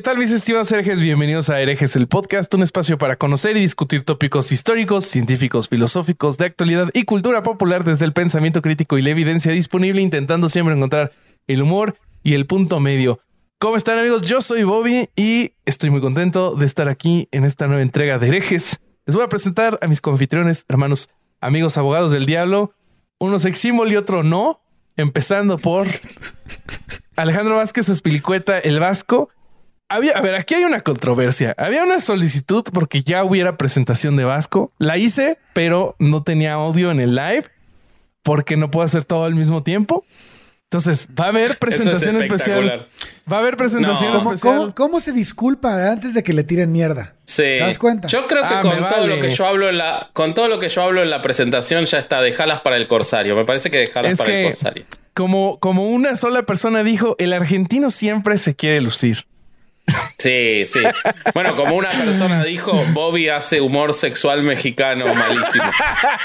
¿Qué tal mis estimados herejes? Bienvenidos a Herejes el Podcast, un espacio para conocer y discutir tópicos históricos, científicos, filosóficos, de actualidad y cultura popular desde el pensamiento crítico y la evidencia disponible, intentando siempre encontrar el humor y el punto medio. ¿Cómo están amigos? Yo soy Bobby y estoy muy contento de estar aquí en esta nueva entrega de Herejes. Les voy a presentar a mis confitriones, hermanos, amigos, abogados del diablo, uno sex y otro no, empezando por Alejandro Vázquez Espilicueta, el Vasco. Había, a ver, aquí hay una controversia. Había una solicitud porque ya hubiera presentación de Vasco. La hice, pero no tenía audio en el live porque no puedo hacer todo al mismo tiempo. Entonces, va a haber presentación especial. Va a haber presentación No. ¿Cómo, especial. cómo- cómo se disculpa antes de que le tiren mierda? Sí. ¿Te das cuenta? Yo creo que Ah, con todo vale. lo que yo hablo en la con todo lo que yo hablo en la presentación ya está, dejalas para el corsario. Me parece que dejalas Es para el corsario. como, como una sola persona dijo, el argentino siempre se quiere lucir. Sí, sí. Bueno, como una persona dijo, Bobby hace humor sexual mexicano malísimo.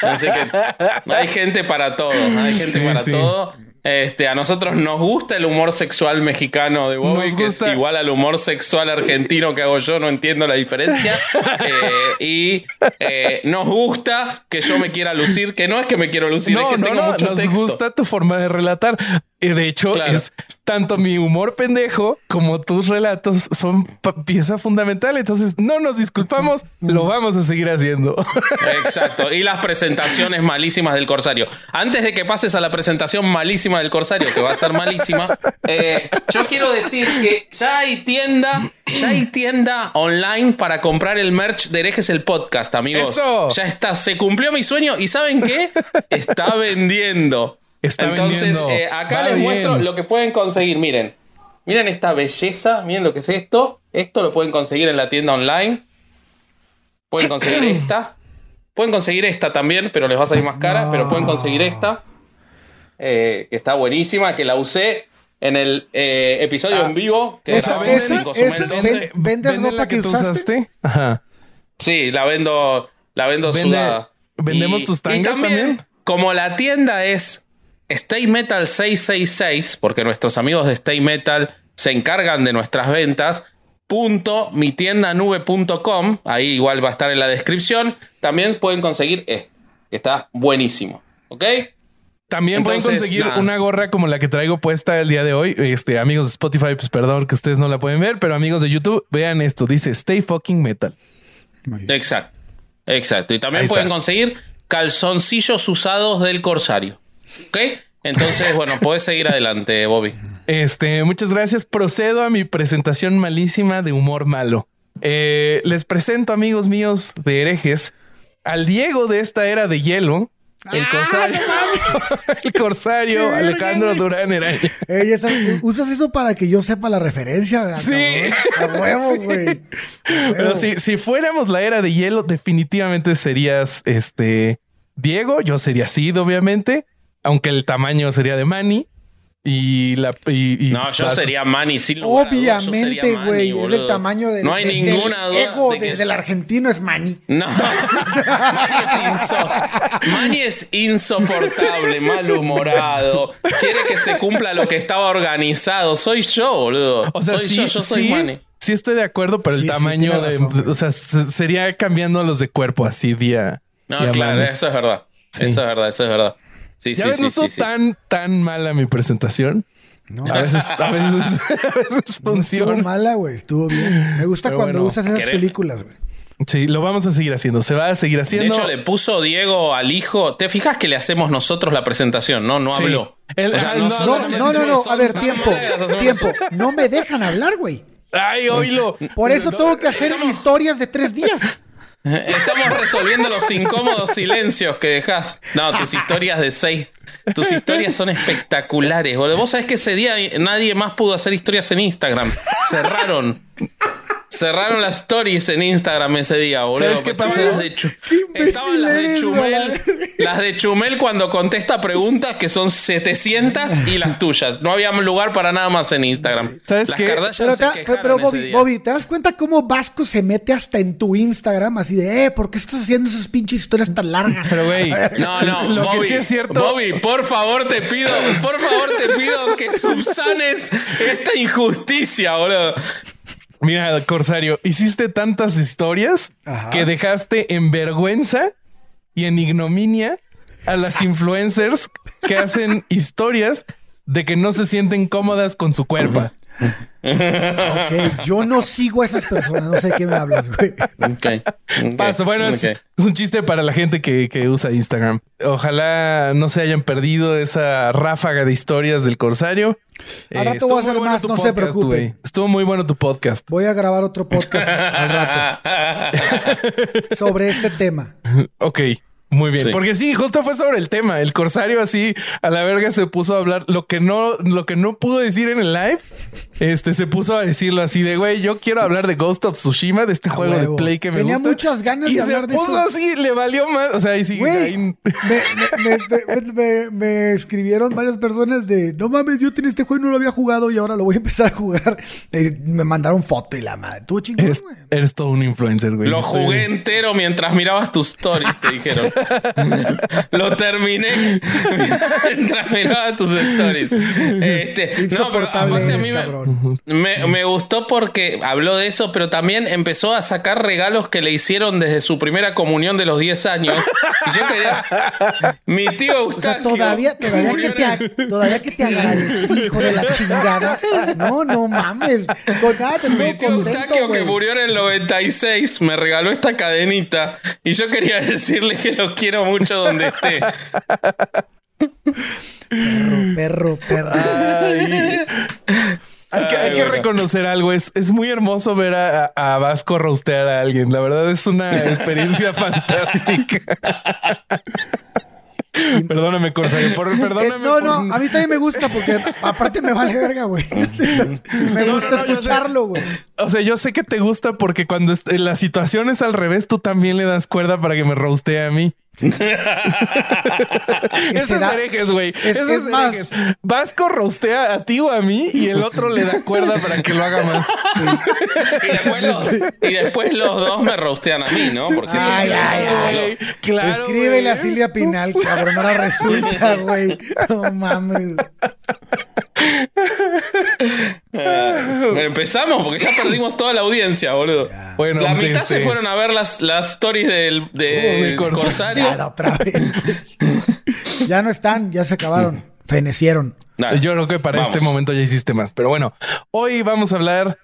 Así que hay gente para todo, hay gente Sí, para sí. todo. Este, a nosotros nos gusta el humor sexual mexicano de Bobby, Nos que gusta. es igual al humor sexual argentino que hago yo, no entiendo la diferencia. Eh, y eh, nos gusta que yo me quiera lucir, que no es que me quiero lucir, es que tengo mucho nos texto. gusta tu forma de relatar. De hecho, Claro. es tanto mi humor pendejo como tus relatos son pieza fundamental. Entonces, no nos disculpamos, lo vamos a seguir haciendo. Exacto. Y las presentaciones malísimas del Corsario. Antes de que pases a la presentación malísima del Corsario, que va a ser malísima, eh, yo quiero decir que ya hay tienda, ya hay tienda online para comprar el merch de Herejes el Podcast, amigos. ¡Eso! Ya está, se cumplió mi sueño y ¿saben qué? Está vendiendo. Está Entonces, vendiendo. eh, acá Va les bien. muestro lo que pueden conseguir. Miren. Miren esta belleza, miren lo que es esto. Esto lo pueden conseguir en la tienda online. Pueden conseguir esta. Pueden conseguir esta también, pero les va a salir más cara. No. Pero pueden conseguir esta. eh, que está buenísima, que la usé en el eh, episodio Ah, en vivo. Que esa- estaba en esa- Cozumel esa- 12. ven- ¿Vendes ¿Venden ropa la que usaste? Ajá. Sí, la vendo, la vendo Vende- sudada. ¿vendemos tus tangas también? Como la tienda es Stay Metal 666, porque nuestros amigos de Stay Metal se encargan de nuestras ventas, punto mitiendanube.com, ahí igual va a estar en la descripción, también pueden conseguir esto, que está buenísimo, ¿ok? También pueden conseguir nada. una gorra como la que traigo puesta el día de hoy. Este, amigos de Spotify, pues perdón que ustedes no la pueden ver, pero amigos de YouTube, vean esto. Dice Stay fucking metal. Exacto, exacto. Y también Ahí pueden está. conseguir calzoncillos usados del Corsario, ¿ok? Entonces, bueno, puedes seguir adelante, Bobby. Este, muchas gracias. Procedo a mi presentación malísima de humor malo. Eh, les presento, amigos míos de herejes, al Diego de esta era de hielo, el corsario, el corsario ¡Qué verga, Alejandro! Durán Eraña. Ey, esa- usas eso para que yo sepa la referencia. Sí. A huevo, güey. Pero si, si fuéramos la era de hielo, definitivamente serías este Diego. Yo sería Sid, obviamente, aunque el tamaño sería de Manny. Y la. Y, y No, yo sería Manny, sería Obviamente, güey. Es el tamaño del, No hay ninguna del duda ego de que de- es- del argentino es Manny. No, Manny es, inso- Manny es insoportable, malhumorado. Quiere que se cumpla lo que estaba organizado. Soy yo, boludo. O sea, soy sí, yo, yo soy sí, Manny. sí estoy de acuerdo, pero Sí, el sí, tamaño de. razón, o sea, se- sería cambiando los de cuerpo así día. No, día claro, Manny. eso es verdad. Sí. Eso es verdad, eso es verdad. Sí, Ya sí, ves, sí, no estuvo sí, sí. tan, tan mala mi presentación. No, A veces, a veces, a veces no estuvo funciona. mala, güey. Estuvo bien. Me gusta Pero cuando bueno, usas esas querer- películas, güey. Sí, lo vamos a seguir haciendo. Se va a seguir De haciendo. hecho, le puso Diego al hijo. ¿Te fijas que le hacemos nosotros la presentación? No, no Sí. habló. El- O sea, ah, no, No, no, A ver, tiempo. Tiempo. No me dejan hablar, güey. Ay, oílo. Por eso tengo que hacer historias de tres días. Estamos resolviendo los incómodos silencios que dejas. No, tus historias de seis. Tus historias son espectaculares. Vos sabés que ese día nadie más pudo hacer historias en Instagram. Cerraron. Cerraron las stories en Instagram ese día, boludo. ¿Sabes qué Estaban pasó? las de Qué Estaban las de Chumel. Las de Chumel cuando contesta preguntas que son 700 y las tuyas. No había lugar para nada más en Instagram. ¿Sabes las qué? Kardashian Pero, se quejaron pero ese Bobby, día. Bobby, ¿te das cuenta cómo Vasco se mete hasta en tu Instagram? Así de, eh, ¿por qué estás haciendo esas pinches historias tan largas? Pero, güey, No, no, Lo que Bobby, sí es cierto- Bobby, por favor te pido, por favor te pido que subsanes esta injusticia, boludo. Mira, Corsario, hiciste tantas historias Ajá. que dejaste en vergüenza y en ignominia a las influencers que hacen historias de que no se sienten cómodas con su cuerpo. Ok, yo no sigo a esas personas, no sé de qué me hablas, güey. Ok. ok, Paso. Bueno, es, un chiste para la gente que, que usa Instagram. Ojalá no se hayan perdido esa ráfaga de historias del Corsario. Eh, Al rato voy a hacer bueno más, no se preocupe. Estuvo muy bueno tu podcast. Voy a grabar otro podcast al rato sobre este tema. Ok, muy bien. Sí. Porque sí, justo fue sobre el tema. El corsario así a la verga se puso a hablar lo que no, lo que no pudo decir en el live. Este se puso a decirlo así de güey, yo quiero hablar de Ghost of Tsushima, de este juego de play que me Tenía gusta. muchas ganas y de se hablar de puso eso. así, le valió más. O sea, y sí, Güey, ahí- me, me- me- me- me escribieron varias personas de no mames, yo tenía este juego y no lo había jugado y ahora lo voy a empezar a jugar. Me mandaron foto y la madre. Tú chingón, eres, todo un influencer, güey. Lo Estoy- jugué entero mientras mirabas tus stories, te dijeron. Lo terminé mientras miraba tus stories. Este, no, pero aparte a mí me, me, me gustó porque habló de eso, pero también empezó a sacar regalos que le hicieron desde su primera comunión de los 10 años. Y yo quería. Mi tío O sea, Eustaquio. todavía, todavía, que te, todavía que te agradecí, hijo de la chingada. No, no mames. Con nada te Mi tío contento, Eustaquio, que murió en el 96, me regaló esta cadenita. Y yo quería decirle que lo quiero mucho donde esté. Perro, perro. Ay. Hay que, hay que bueno. reconocer algo. Es, es muy hermoso ver a, a Vasco rostear a alguien. La verdad es una experiencia fantástica. Perdóname, Corsario. Por, Eh, perdóname. no, por- no, a mí también me gusta porque aparte me vale verga, güey. me gusta no, no, escucharlo, güey. O sea, yo sé que te gusta porque cuando la situación es al revés, tú también le das cuerda para que me roastee a mí. Esos herejes, güey. es- Esos es más- herejes. Vasco roastea a ti o a mí y el otro le da cuerda para que lo haga más. Y después, los, y después los dos me rostean a mí, ¿no? Porque Ay, ay, ay. Güey, Claro. Escríbele a. Silvia Pinal, cabrón. Ahora resulta, güey. No mames. Bueno, empezamos porque ya perdimos toda la audiencia, boludo. Bueno, la mitad se fueron a ver las, las stories del, del Uy, Corsario. Corsario. Ya, otra vez. ya no están, ya se acabaron. Fenecieron. Nada. Yo creo que para Vamos. este momento ya hiciste más. Pero bueno, hoy vamos a hablar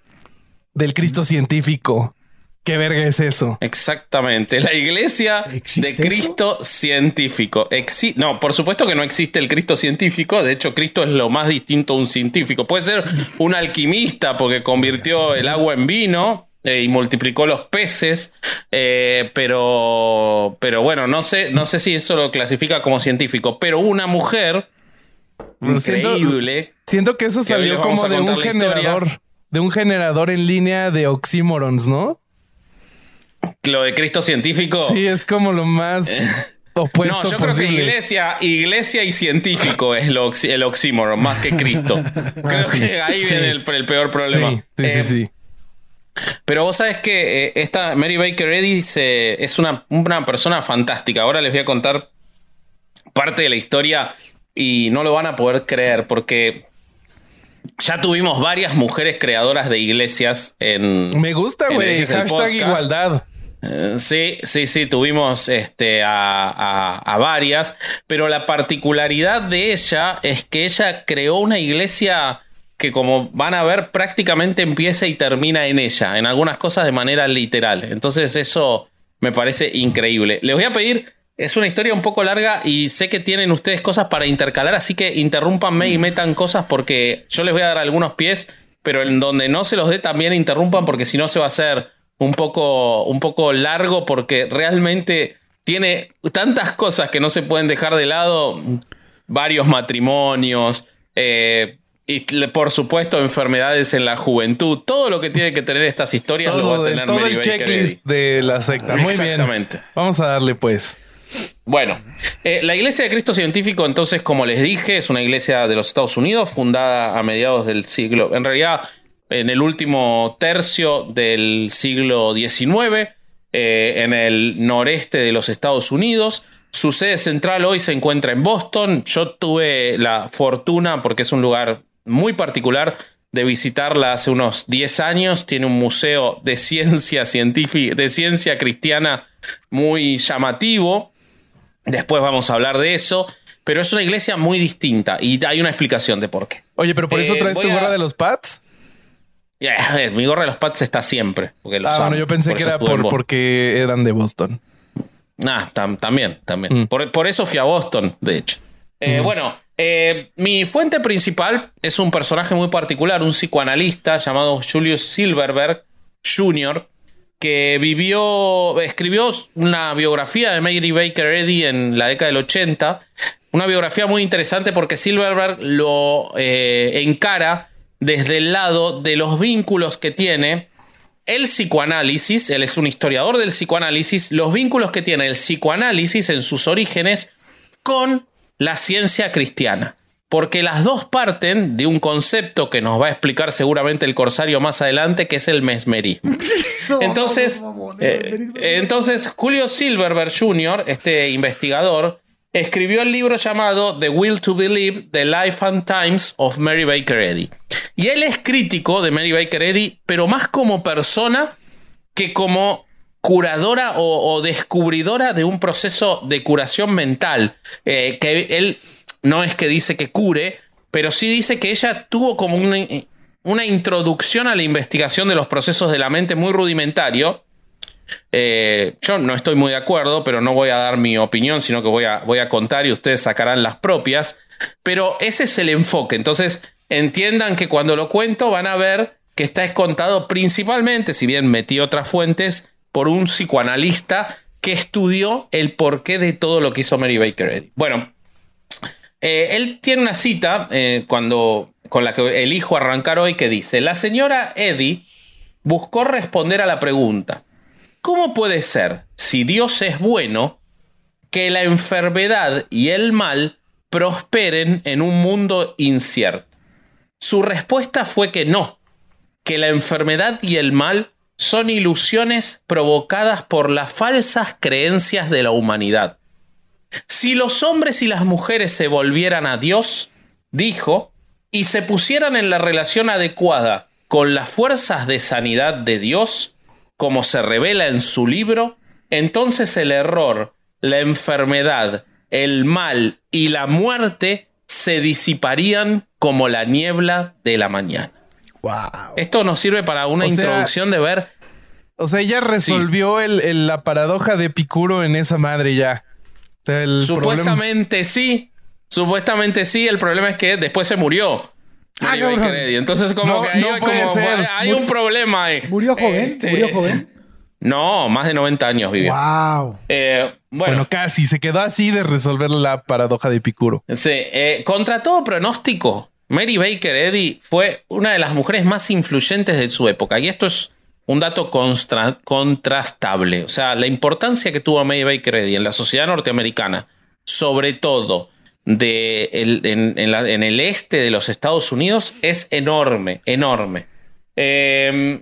del Cristo científico. ¿Qué verga es eso? Exactamente. La iglesia ¿Existe de Cristo científico. Exi- no, por supuesto que no existe el Cristo científico. De hecho, Cristo es lo más distinto a un científico. Puede ser un alquimista porque convirtió el agua en vino. eh, y multiplicó los peces, eh, pero, pero bueno, no sé, no sé si eso lo clasifica como científico. Pero una mujer Pero increíble, Siento que eso salió como de un historia. generador, de un generador en línea de oxímorons, ¿no? Lo de Cristo científico. Sí, es como lo más opuesto Oh. No, yo creo posible. que iglesia, iglesia y científico es lo el oxímoron, más que Cristo. Creo Ah, sí. que ahí Sí. viene el, el peor problema. Sí, sí, sí, Eh, sí. Pero vos sabés que eh, esta Mary Baker Eddy se- es una, una persona fantástica. Ahora les voy a contar parte de la historia y no lo van a poder creer porque ya tuvimos varias mujeres creadoras de iglesias en... Me gusta, güey. Hashtag igualdad. Eh, Sí, sí, sí, tuvimos este, a, a- a varias, pero la particularidad de ella es que ella creó una iglesia que como van a ver prácticamente empieza y termina en ella, en algunas cosas de manera literal. Entonces eso me parece increíble. Les voy a pedir, es una historia un poco larga y sé que tienen ustedes cosas para intercalar, así que interrúmpanme y metan cosas porque yo les voy a dar algunos pies, pero en donde no se los dé también interrumpan porque si no se va a hacer un poco, un poco largo porque realmente tiene tantas cosas que no se pueden dejar de lado. Varios matrimonios, eh, y por supuesto, enfermedades en la juventud. Todo lo que tiene que tener estas historias lo va a tener todo Mary el Baker checklist Eddy. de la secta. Muy Exactamente. bien. Vamos a darle pues. Bueno, eh, la Iglesia de Cristo Científico, entonces, como les dije, es una iglesia de los Estados Unidos, fundada a mediados del siglo, en realidad, en el último tercio del siglo XIX, eh, en el noreste de los Estados Unidos. Su sede central hoy se encuentra en Boston. Yo tuve la fortuna, porque es un lugar muy particular, de visitarla hace unos 10 años. Tiene un museo de ciencia científica, de ciencia cristiana muy llamativo. Después vamos a hablar de eso. Pero es una iglesia muy distinta y hay una explicación de por qué. Oye, pero por eso Eh, traes tu a- gorra de los Pats. Yeah, mi gorra de los Pats está siempre. Porque los Ah, bueno, amo. yo pensé que era por, porque eran de Boston. Ah, tam- también, también. Mm. Por, por eso fui a Boston, de hecho. Eh, Bueno, eh, mi fuente principal es un personaje muy particular, un psicoanalista llamado Julius Silverberg Jr., que vivió, escribió una biografía de Mary Baker Eddy en la década del 80. Una biografía muy interesante porque Silverberg lo eh, encara desde el lado de los vínculos que tiene el psicoanálisis, él es un historiador del psicoanálisis, los vínculos que tiene el psicoanálisis en sus orígenes con la ciencia cristiana. Porque las dos parten de un concepto que nos va a explicar seguramente el corsario más adelante, que es el mesmerismo. Entonces, eh, entonces Julio Silverberg Jr., este investigador, escribió el libro llamado The Will to Believe, The Life and Times of Mary Baker Eddy. Y él es crítico de Mary Baker Eddy, pero más como persona que como curadora o, descubridora de un proceso de curación mental. Eh, que él no es que dice que cure, pero sí dice que ella tuvo como una, una introducción a la investigación de los procesos de la mente muy rudimentario. Eh, yo no estoy muy de acuerdo, pero no voy a dar mi opinión, sino que voy a, voy a contar y ustedes sacarán las propias. Pero ese es el enfoque. Entonces, entiendan que cuando lo cuento van a ver que está contado principalmente, si bien metí otras fuentes, por un psicoanalista que estudió el porqué de todo lo que hizo Mary Baker Eddy. Bueno, eh, él tiene una cita eh, cuando, con la que elijo arrancar hoy que dice, la señora Eddy buscó responder a la pregunta, ¿cómo puede ser, si Dios es bueno, que la enfermedad y el mal prosperen en un mundo incierto? Su respuesta fue que no, que la enfermedad y el mal son ilusiones provocadas por las falsas creencias de la humanidad. Si los hombres y las mujeres se volvieran a Dios, dijo, y se pusieran en la relación adecuada con las fuerzas de sanidad de Dios, como se revela en su libro, entonces el error, la enfermedad, el mal y la muerte se disiparían como la niebla de la mañana. Wow. Esto nos sirve para una O sea- introducción de ver O sea, ella resolvió el- el- la paradoja de Epicuro en esa madre ya. Problema- Supuestamente sí. Supuestamente sí. El problema es que después se murió. Ah, Mary cabrón. Baker Eddy. Entonces, como No, que ahí no hay, puede como- ser. hay un problema ahí. ¿Murió joven? Este, ¿Murió joven? No, más de 90 años vivió. Wow. Eh, Bueno, bueno, casi se quedó así de resolver la paradoja de Epicuro. sí, eh, contra todo pronóstico, Mary Baker Eddy fue una de las mujeres más influyentes de su época. Y esto es un dato contrastable. O sea, la importancia que tuvo Mary Baker Eddy en la sociedad norteamericana, sobre todo de en, el este de los Estados Unidos, es enorme, enorme. Eh,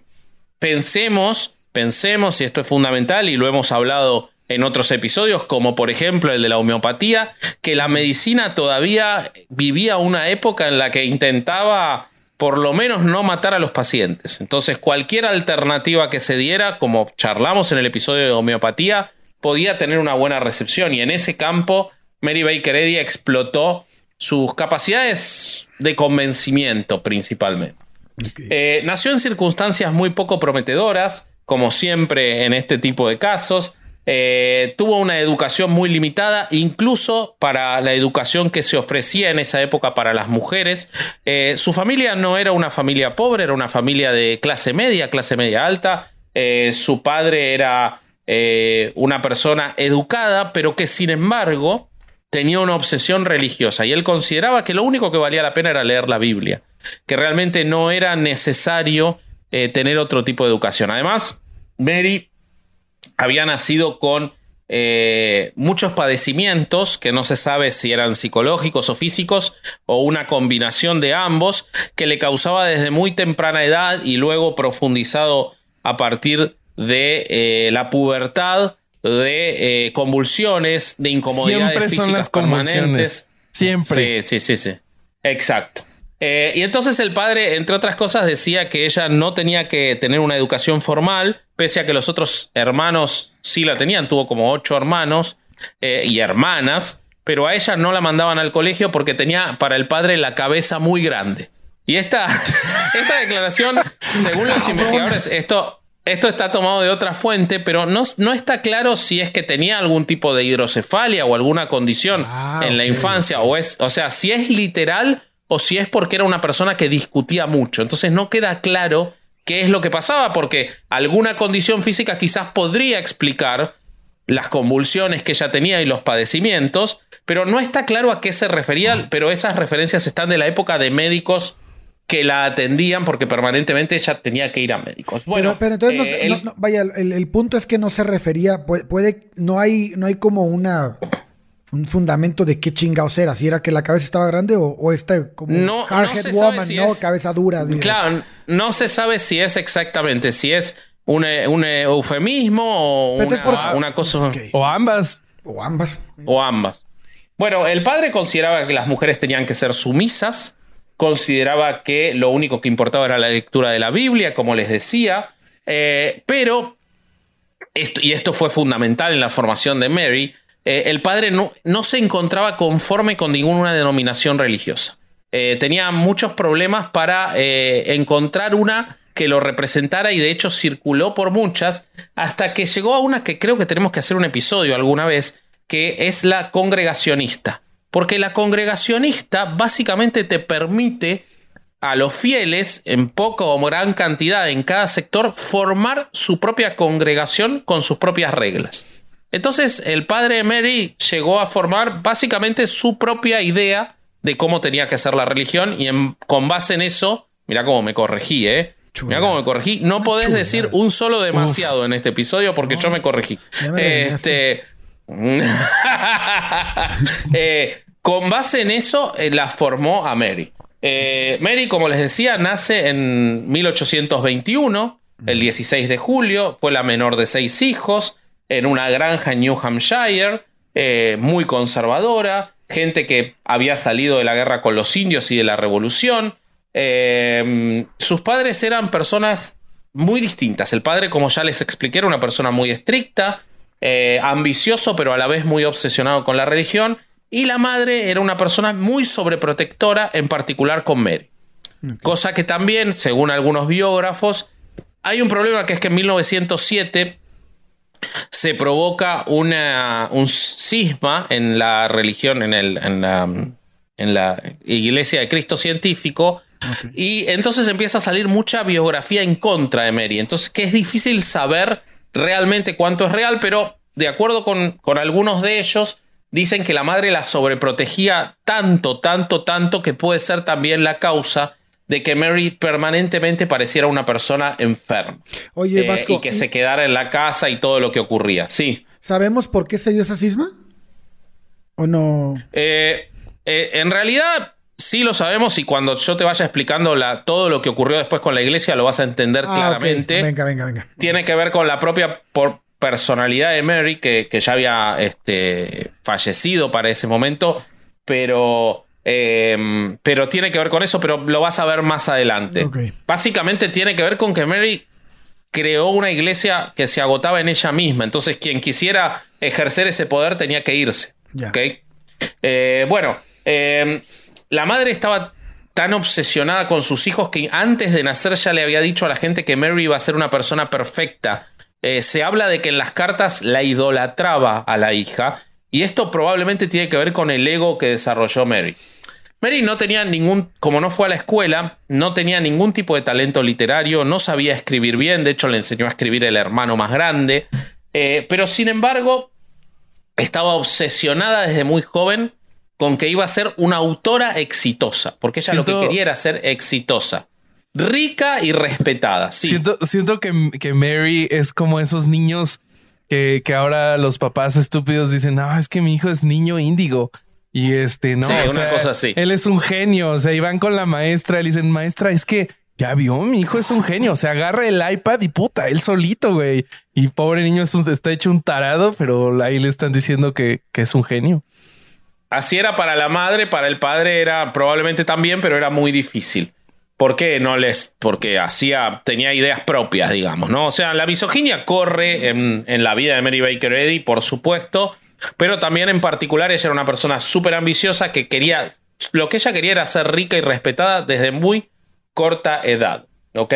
pensemos, pensemos, y esto es fundamental y lo hemos hablado en otros episodios, como por ejemplo el de la homeopatía, que la medicina todavía vivía una época en la que intentaba por lo menos no matar a los pacientes. Entonces cualquier alternativa que se diera, como charlamos en el episodio de homeopatía, podía tener una buena recepción y en ese campo Mary Baker Eddy explotó sus capacidades de convencimiento principalmente. Eh, nació en circunstancias muy poco prometedoras, como siempre en este tipo de casos. Eh, tuvo una educación muy limitada, incluso para la educación que se ofrecía en esa época para las mujeres. Eh, su familia no era una familia pobre, era una familia de clase media, clase media alta. eh, su padre era una persona educada, pero que sin embargo tenía una obsesión religiosa y él consideraba que lo único que valía la pena era leer la Biblia, que realmente no era necesario eh, tener otro tipo de educación. Además, Mary había nacido con eh, muchos padecimientos que no se sabe si eran psicológicos o físicos o una combinación de ambos que le causaba desde muy temprana edad y luego profundizado a partir de eh, la pubertad de eh, convulsiones, de incomodidades Siempre son físicas las permanentes. Siempre. Sí, sí, sí, sí. Exacto. Eh, y entonces el padre, entre otras cosas, decía que ella no tenía que tener una educación formal, pese a que los otros hermanos sí la tenían, tuvo como ocho hermanos eh, y hermanas, pero a ella no la mandaban al colegio porque tenía para el padre la cabeza muy grande. Y esta, esta declaración, según los investigadores, esto, esto está tomado de otra fuente, pero no, no está claro si es que tenía algún tipo de hidrocefalia o alguna condición Ah, en la infancia, o es, o sea, si es literal o si es porque era una persona que discutía mucho. Entonces no queda claro qué es lo que pasaba, porque alguna condición física quizás podría explicar las convulsiones que ella tenía y los padecimientos, pero no está claro a qué se refería, pero esas referencias están de la época de médicos que la atendían porque permanentemente ella tenía que ir a médicos. Bueno, pero, pero entonces, no eh, el- no- vaya, el, el punto es que no se refería, puede, puede- no hay, no hay como una un fundamento de qué chingados era, si era que la cabeza estaba grande o, o esta como No- no se sabe woman, si ¿no? es- Cabeza dura. Claro, no se sabe si es exactamente, si es un, un eufemismo o una, es por- una cosa. O ambas. O ambas. o ambas. Bueno, el padre consideraba que las mujeres tenían que ser sumisas, consideraba que lo único que importaba era la lectura de la Biblia, como les decía, eh, pero, esto, y esto fue fundamental en la formación de Mary, eh, el padre no, no se encontraba conforme con ninguna denominación religiosa. Eh, tenía muchos problemas para encontrar una que lo representara y de hecho circuló por muchas hasta que llegó a una que creo que tenemos que hacer un episodio alguna vez, que es la congregacionista. Porque la congregacionista básicamente te permite a los fieles, en poca o gran cantidad en cada sector, formar su propia congregación con sus propias reglas. Entonces el padre Mary llegó a formar básicamente su propia idea de cómo tenía que ser la religión y en- con base en eso, mira cómo me corregí, ¿eh? Mira cómo me corregí. No podés decir un solo demasiado en este episodio porque yo me corregí. Me. Este, Eh, con base en eso, eh, la formó a Mary. Eh, Mary, como les decía, nace en 1821, el 16 de julio, fue la menor de seis hijos, en una granja en New Hampshire, muy conservadora, gente que había salido de la guerra con los indios y de la revolución. Sus padres eran personas muy distintas. El padre, como ya les expliqué, era una persona muy estricta, eh, ambicioso, pero a la vez muy obsesionado con la religión. Y la madre era una persona muy sobreprotectora, en particular con Mary. Cosa que también, según algunos biógrafos, hay un problema que es que en 1907 se provoca una, un cisma en la religión, en, el, en, la, en la Iglesia de Cristo Científico. Y entonces empieza a salir mucha biografía en contra de Mary. Entonces, que es difícil saber realmente cuánto es real, pero de acuerdo con, con algunos de ellos, dicen que la madre la sobreprotegía tanto, tanto, tanto, que puede ser también la causa de que Mary permanentemente pareciera una persona enferma. Oye, Eh, Vasco, y que se quedara en la casa y todo lo que ocurría. Sí. ¿sabemos por qué se dio esa cisma? ¿O no? Eh, eh, en realidad, sí lo sabemos y cuando yo te vaya explicando la, todo lo que ocurrió después con la iglesia, lo vas a entender Ah, claramente. Venga, venga, venga. Tiene que ver con la propia por personalidad de Mary, que, que ya había este, fallecido para ese momento, pero, eh, pero tiene que ver con eso, pero lo vas a ver más adelante. Básicamente tiene que ver con que Mary creó una iglesia que se agotaba en ella misma. Entonces, quien quisiera ejercer ese poder tenía que irse. Ya. ¿ok? Eh, bueno, eh, la madre estaba tan obsesionada con sus hijos que antes de nacer ya le había dicho a la gente que Mary iba a ser una persona perfecta. Eh, se habla de que en las cartas la idolatraba a la hija. Y esto probablemente tiene que ver con el ego que desarrolló Mary. Mary no tenía ningún, como no fue a la escuela, no tenía ningún tipo de talento literario, no sabía escribir bien, de hecho le enseñó a escribir el hermano más grande, eh, pero sin embargo estaba obsesionada desde muy joven con que iba a ser una autora exitosa, porque ella lo que quería era ser exitosa, rica y respetada. Siento, siento que, que, Mary es como esos niños que, que, ahora los papás estúpidos dicen, no, es que mi hijo es niño índigo. Y este, no, una cosa así. Él es un genio. O sea, y van con la maestra y le dicen, maestra, es que ya vio, mi hijo es un genio. O sea, agarra el iPad y puta, él solito, güey. Y pobre niño está hecho un tarado, pero ahí le están diciendo que, que es un genio. Así era para la madre, para el padre era probablemente también, pero era muy difícil. ¿Por qué no les.? Porque hacía. tenía ideas propias, digamos, ¿no? O sea, la misoginia corre en, en la vida de Mary Baker Eddy, por supuesto. Pero también en particular ella era una persona súper ambiciosa que quería. Lo que ella quería era ser rica y respetada desde muy corta edad. ¿Ok?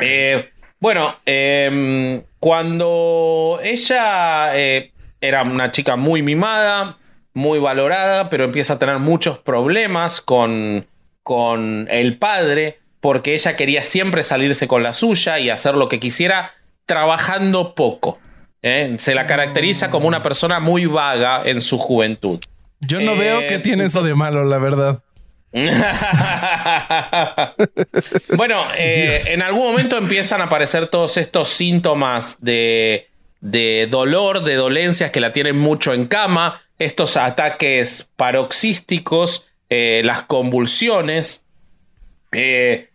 Eh, bueno, em, cuando ella eh, era una chica muy mimada, muy valorada, pero empieza a tener muchos problemas con, con el padre, porque ella quería siempre salirse con la suya y hacer lo que quisiera, trabajando poco. ¿eh? Se la caracteriza como una persona muy vaga en su juventud. Yo no veo que tiene eso de malo, la verdad. bueno, eh, en algún momento empiezan a aparecer todos estos síntomas de, de dolor, de dolencias que la tienen mucho en cama estos ataques paroxísticos, eh, las convulsiones, eh,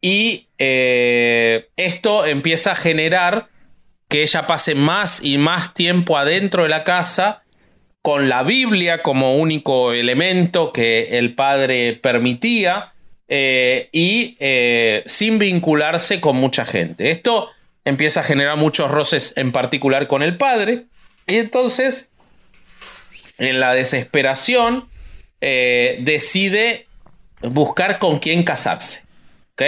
y eh, esto empieza a generar que ella pase más y más tiempo adentro de la casa con la Biblia como único elemento que el padre permitía y sin vincularse con mucha gente. Esto empieza a generar muchos roces en particular con el padre y entonces en la desesperación, eh, decide buscar con quién casarse. ¿Ok?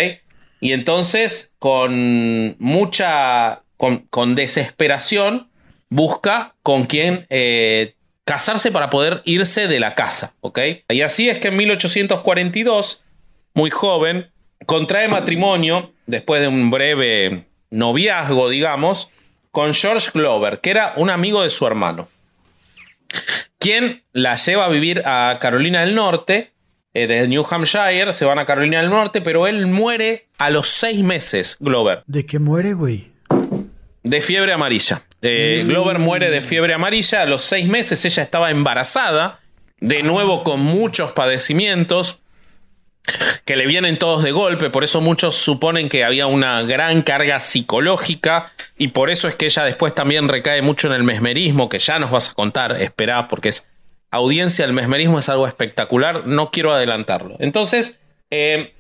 Y entonces, con mucha. con, desesperación, busca con quién eh, casarse para poder irse de la casa. ¿Ok? Y así es que en 1842, muy joven, contrae matrimonio, después de un breve noviazgo, digamos, con George Glover, que era un amigo de su hermano quien la lleva a vivir a Carolina del Norte. Eh, desde New Hampshire se van a Carolina del Norte, pero él muere a los seis meses, Glover. ¿De qué muere, güey? De fiebre amarilla. Eh, Glover muere de fiebre amarilla a los seis meses. Ella estaba embarazada, de nuevo con muchos padecimientos que le vienen todos de golpe, por eso muchos suponen que había una gran carga psicológica y por eso es que ella después también recae mucho en el mesmerismo, que ya nos vas a contar, espera, porque es audiencia, el mesmerismo es algo espectacular, no quiero adelantarlo. Entonces, eh,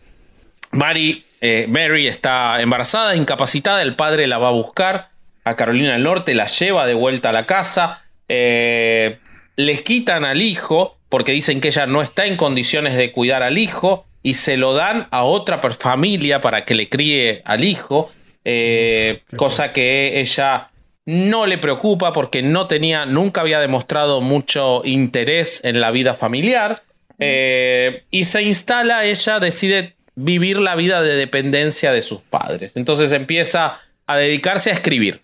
Mary, eh, Mary está embarazada, incapacitada, el padre la va a buscar a Carolina del Norte, la lleva de vuelta a la casa, eh, les quitan al hijo porque dicen que ella no está en condiciones de cuidar al hijo, y se lo dan a otra familia para que le críe al hijo, eh, cosa que ella no le preocupa porque no tenía, nunca había demostrado mucho interés en la vida familiar. Eh, y se instala, ella decide vivir la vida de dependencia de sus padres. Entonces empieza a dedicarse a escribir.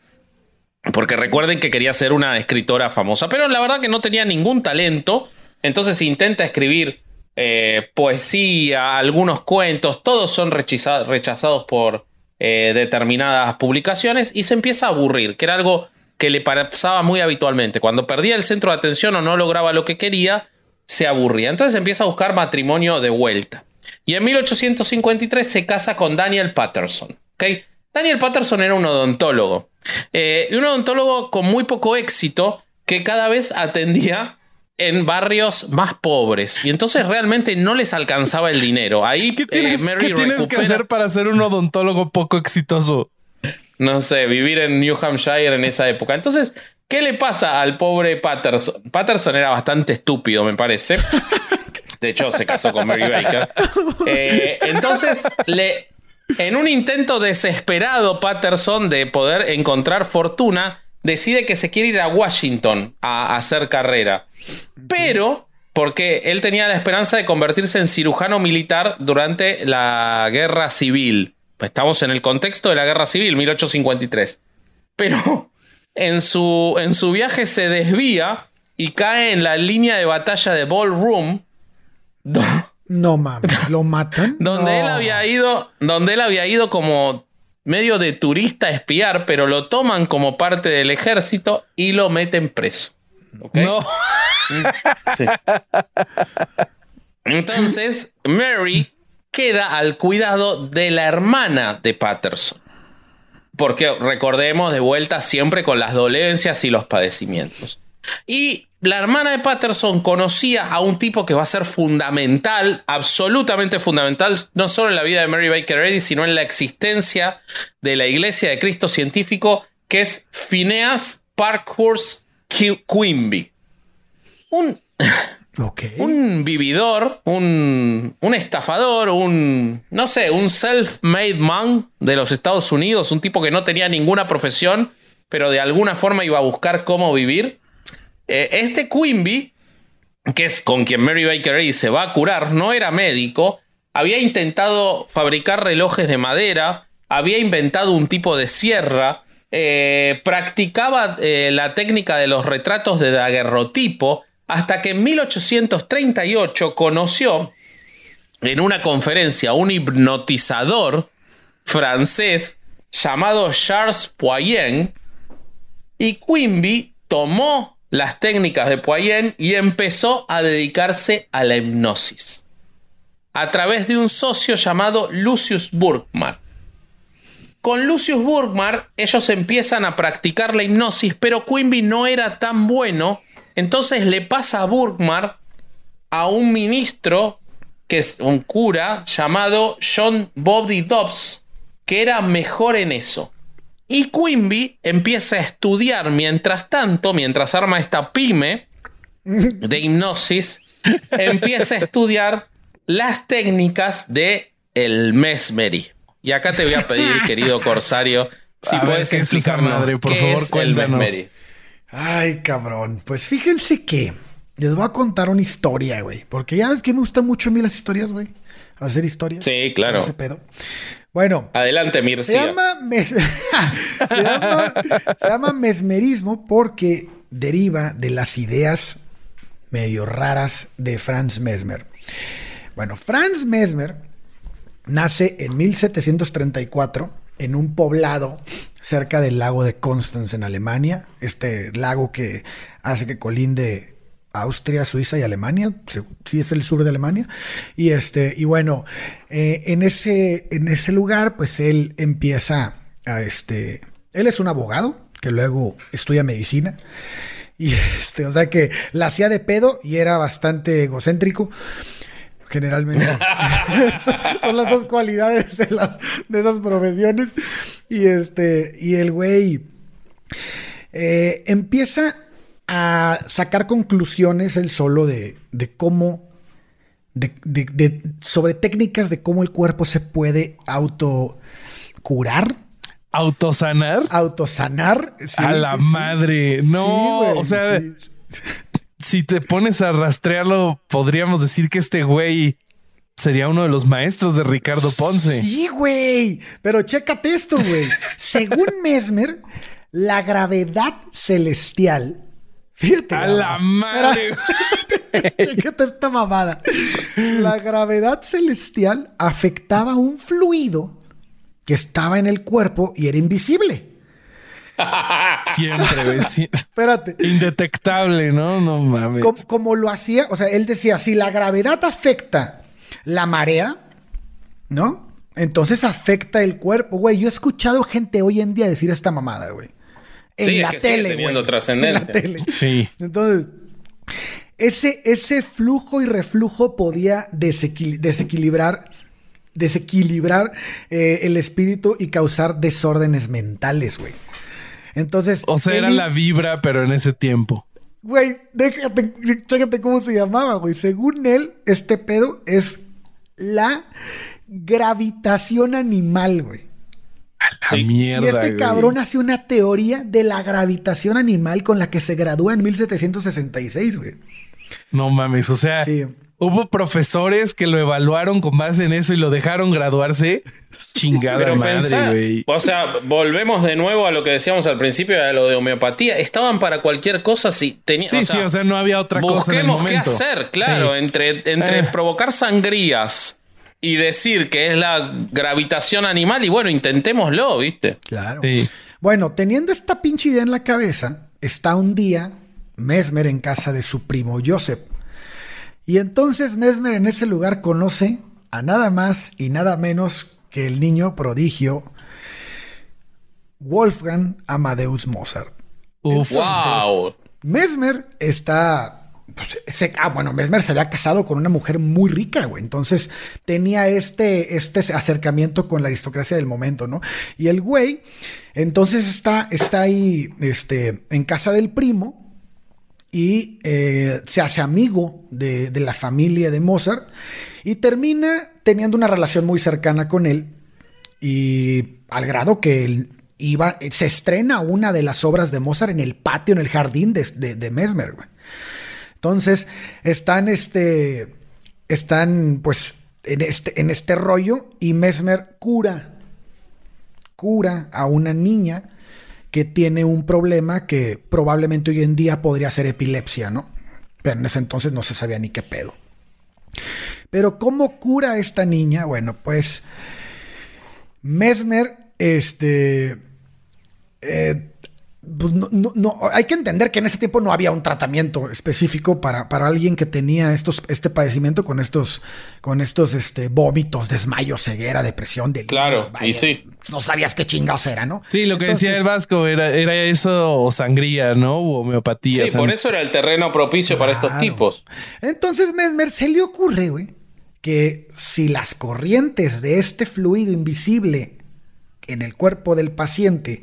Porque recuerden que quería ser una escritora famosa, pero la verdad que no tenía ningún talento. Entonces intenta escribir eh, poesía, algunos cuentos, todos son rechazados por eh, determinadas publicaciones y se empieza a aburrir, que era algo que le pasaba muy habitualmente. Cuando perdía el centro de atención o no lograba lo que quería, se aburría. Entonces empieza a buscar matrimonio de vuelta. Y en 1853 se casa con Daniel Patterson. Daniel Patterson era un odontólogo. Eh, un odontólogo con muy poco éxito que cada vez atendía en barrios más pobres y entonces realmente no les alcanzaba el dinero. Ahí ¿Qué tienes, eh, que hacer para ser un odontólogo poco exitoso? No sé, vivir en New Hampshire en esa época. Entonces, ¿qué le pasa al pobre Patterson? Patterson era bastante estúpido, me parece. De hecho, se casó con Mary Baker. Eh, entonces, le, en un intento desesperado, Patterson de poder encontrar fortuna, decide que se quiere ir a Washington a, hacer carrera. Pero porque él tenía la esperanza de convertirse en cirujano militar durante la guerra civil. Estamos en el contexto de la guerra civil, 1853. Pero en su, en su viaje se desvía y cae en la línea de batalla de Ballroom. No mames, lo matan. donde él había ido, donde él había ido como medio de turista a espiar, pero lo toman como parte del ejército y lo meten preso. No. Sí. Entonces, Mary queda al cuidado de la hermana de Patterson. Porque recordemos de vuelta siempre con las dolencias y los padecimientos. Y la hermana de Patterson conocía a un tipo que va a ser fundamental, absolutamente fundamental, no solo en la vida de Mary Baker Eddy, sino en la existencia de la Iglesia de Cristo Científico, que es Phineas Parkhurst Quimby. Un, un vividor, un, un estafador, un, no sé, un self-made man de los Estados Unidos, un tipo que no tenía ninguna profesión, pero de alguna forma iba a buscar cómo vivir. Eh, este Quimby, que es con quien Mary Baker Eddy se va a curar, no era médico, había intentado fabricar relojes de madera, había inventado un tipo de sierra, eh, practicaba eh, la técnica de los retratos de daguerrotipo, hasta que en 1838 conoció en una conferencia un hipnotizador francés llamado Charles Poyen y Quimby tomó las técnicas de Poyen y empezó a dedicarse a la hipnosis a través de un socio llamado Lucius Burgmar. Con Lucius Burgmar ellos empiezan a practicar la hipnosis, pero Quimby no era tan bueno entonces le pasa a Burgmar a un ministro, que es un cura, llamado John Bobby Dobbs, que era mejor en eso. Y Quimby empieza a estudiar mientras tanto, mientras arma esta pyme de hipnosis, empieza a estudiar las técnicas de el mesmerismo. Y acá te voy a pedir, querido Corsario, si puedes explicarnos por qué favor, es el mesmerismo. Ay, cabrón. Pues fíjense que les voy a contar una historia, güey. Porque ya es que me gustan mucho a mí las historias, güey. Hacer historias. Sí, claro. Ese pedo. Bueno, Adelante, se Mircea. llama, mes- se, llama, se llama mesmerismo porque deriva de las ideas medio raras de Franz Mesmer. Bueno, Franz Mesmer nace en 1734 en un poblado cerca del lago de Constance en Alemania, este lago que hace que colinde Austria, Suiza y Alemania, sí es el sur de Alemania, y este, y bueno, eh, en ese, en ese lugar, pues él empieza a este, él es un abogado que luego estudia medicina, y este, o sea que la hacía de pedo y era bastante egocéntrico. Generalmente son las dos cualidades de, las, de esas profesiones. Y este, y el güey eh, empieza a sacar conclusiones él solo de, de cómo, de, de- de- sobre técnicas de cómo el cuerpo se puede auto curar, ¿Autosanar? autosanar. Sí, a la sí, sí. madre. No, güey, o sea, si te pones a rastrearlo, podríamos decir que este güey sería uno de los maestros de Ricardo Ponce. Sí, güey. Pero chécate esto, güey. Según Mesmer, la gravedad celestial. Fíjate. A la madre. Esta mamada. La gravedad celestial afectaba un fluido que estaba en el cuerpo y era invisible. Siempre, güey. sí. Espérate. Indetectable, ¿no? No mames. Com- como lo hacía, o sea, él decía, si la gravedad afecta la marea, ¿no? Entonces afecta el cuerpo. Güey, yo he escuchado gente hoy en día decir esta mamada, güey. En Sí, es la que sigue tele, teniendo güey. trascendencia. En la tele. Sí. Entonces, ese, ese flujo y reflujo podía desequil- desequilibrar, desequilibrar eh, el espíritu y causar desórdenes mentales, güey. Entonces, O sea, era la vibra, pero en ese tiempo. Güey, déjate, chécate cómo se llamaba, güey. Según él, este pedo es la gravitación animal, güey. La Sí. mierda. y este güey. cabrón hace una teoría de la gravitación animal con la que se gradúa en 1766, güey. No mames, o sea, Sí. hubo profesores que lo evaluaron con base en eso y lo dejaron graduarse. Chingada Pero madre, pensá, güey. o sea, volvemos de nuevo a lo que decíamos al principio, a lo de homeopatía. Estaban para cualquier cosa si tenían. Sí, sí, o sea, no había otra cosa en el Busquemos qué hacer, claro, Sí. entre, entre Eh. provocar sangrías y decir que es la gravitación animal, y bueno, intentémoslo, ¿viste? Claro. Sí. Bueno, teniendo esta pinche idea en la cabeza, está un día Mesmer en casa de su primo Joseph. Y entonces Mesmer en ese lugar conoce a nada más y nada menos que el niño prodigio Wolfgang Amadeus Mozart. Uf. ¡Wow! Mesmer está. Pues, se- ah, bueno, Mesmer se había casado con una mujer muy rica, güey. Entonces tenía este, este acercamiento con la aristocracia del momento, ¿no? Y el güey, entonces está, está ahí este, en casa del primo y eh, se hace amigo de, de la familia de Mozart y termina teniendo una relación muy cercana con él y al grado que él iba, se estrena una de las obras de Mozart en el patio, en el jardín de, de, de Mesmer. güey. Entonces están, este, están pues en este, en este rollo y Mesmer cura, cura a una niña que tiene un problema que probablemente hoy en día podría ser epilepsia, ¿no? Pero en ese entonces no se sabía ni qué pedo. Pero ¿cómo cura a esta niña? Bueno, pues Mesmer, este... eh, no, no- no- hay que entender que en ese tiempo no había un tratamiento específico para, para alguien que tenía estos, este padecimiento con estos, con estos este, vómitos, desmayos, ceguera, depresión, delirio. Claro, y sí. No sabías qué chingados era, ¿no? Sí, lo que Entonces, decía el Vasco era, era eso o sangría, ¿no? O homeopatía. Sí, por eso era el terreno propicio para estos tipos. Entonces Mesmer se le ocurre, güey, que si las corrientes de este fluido invisible en el cuerpo del paciente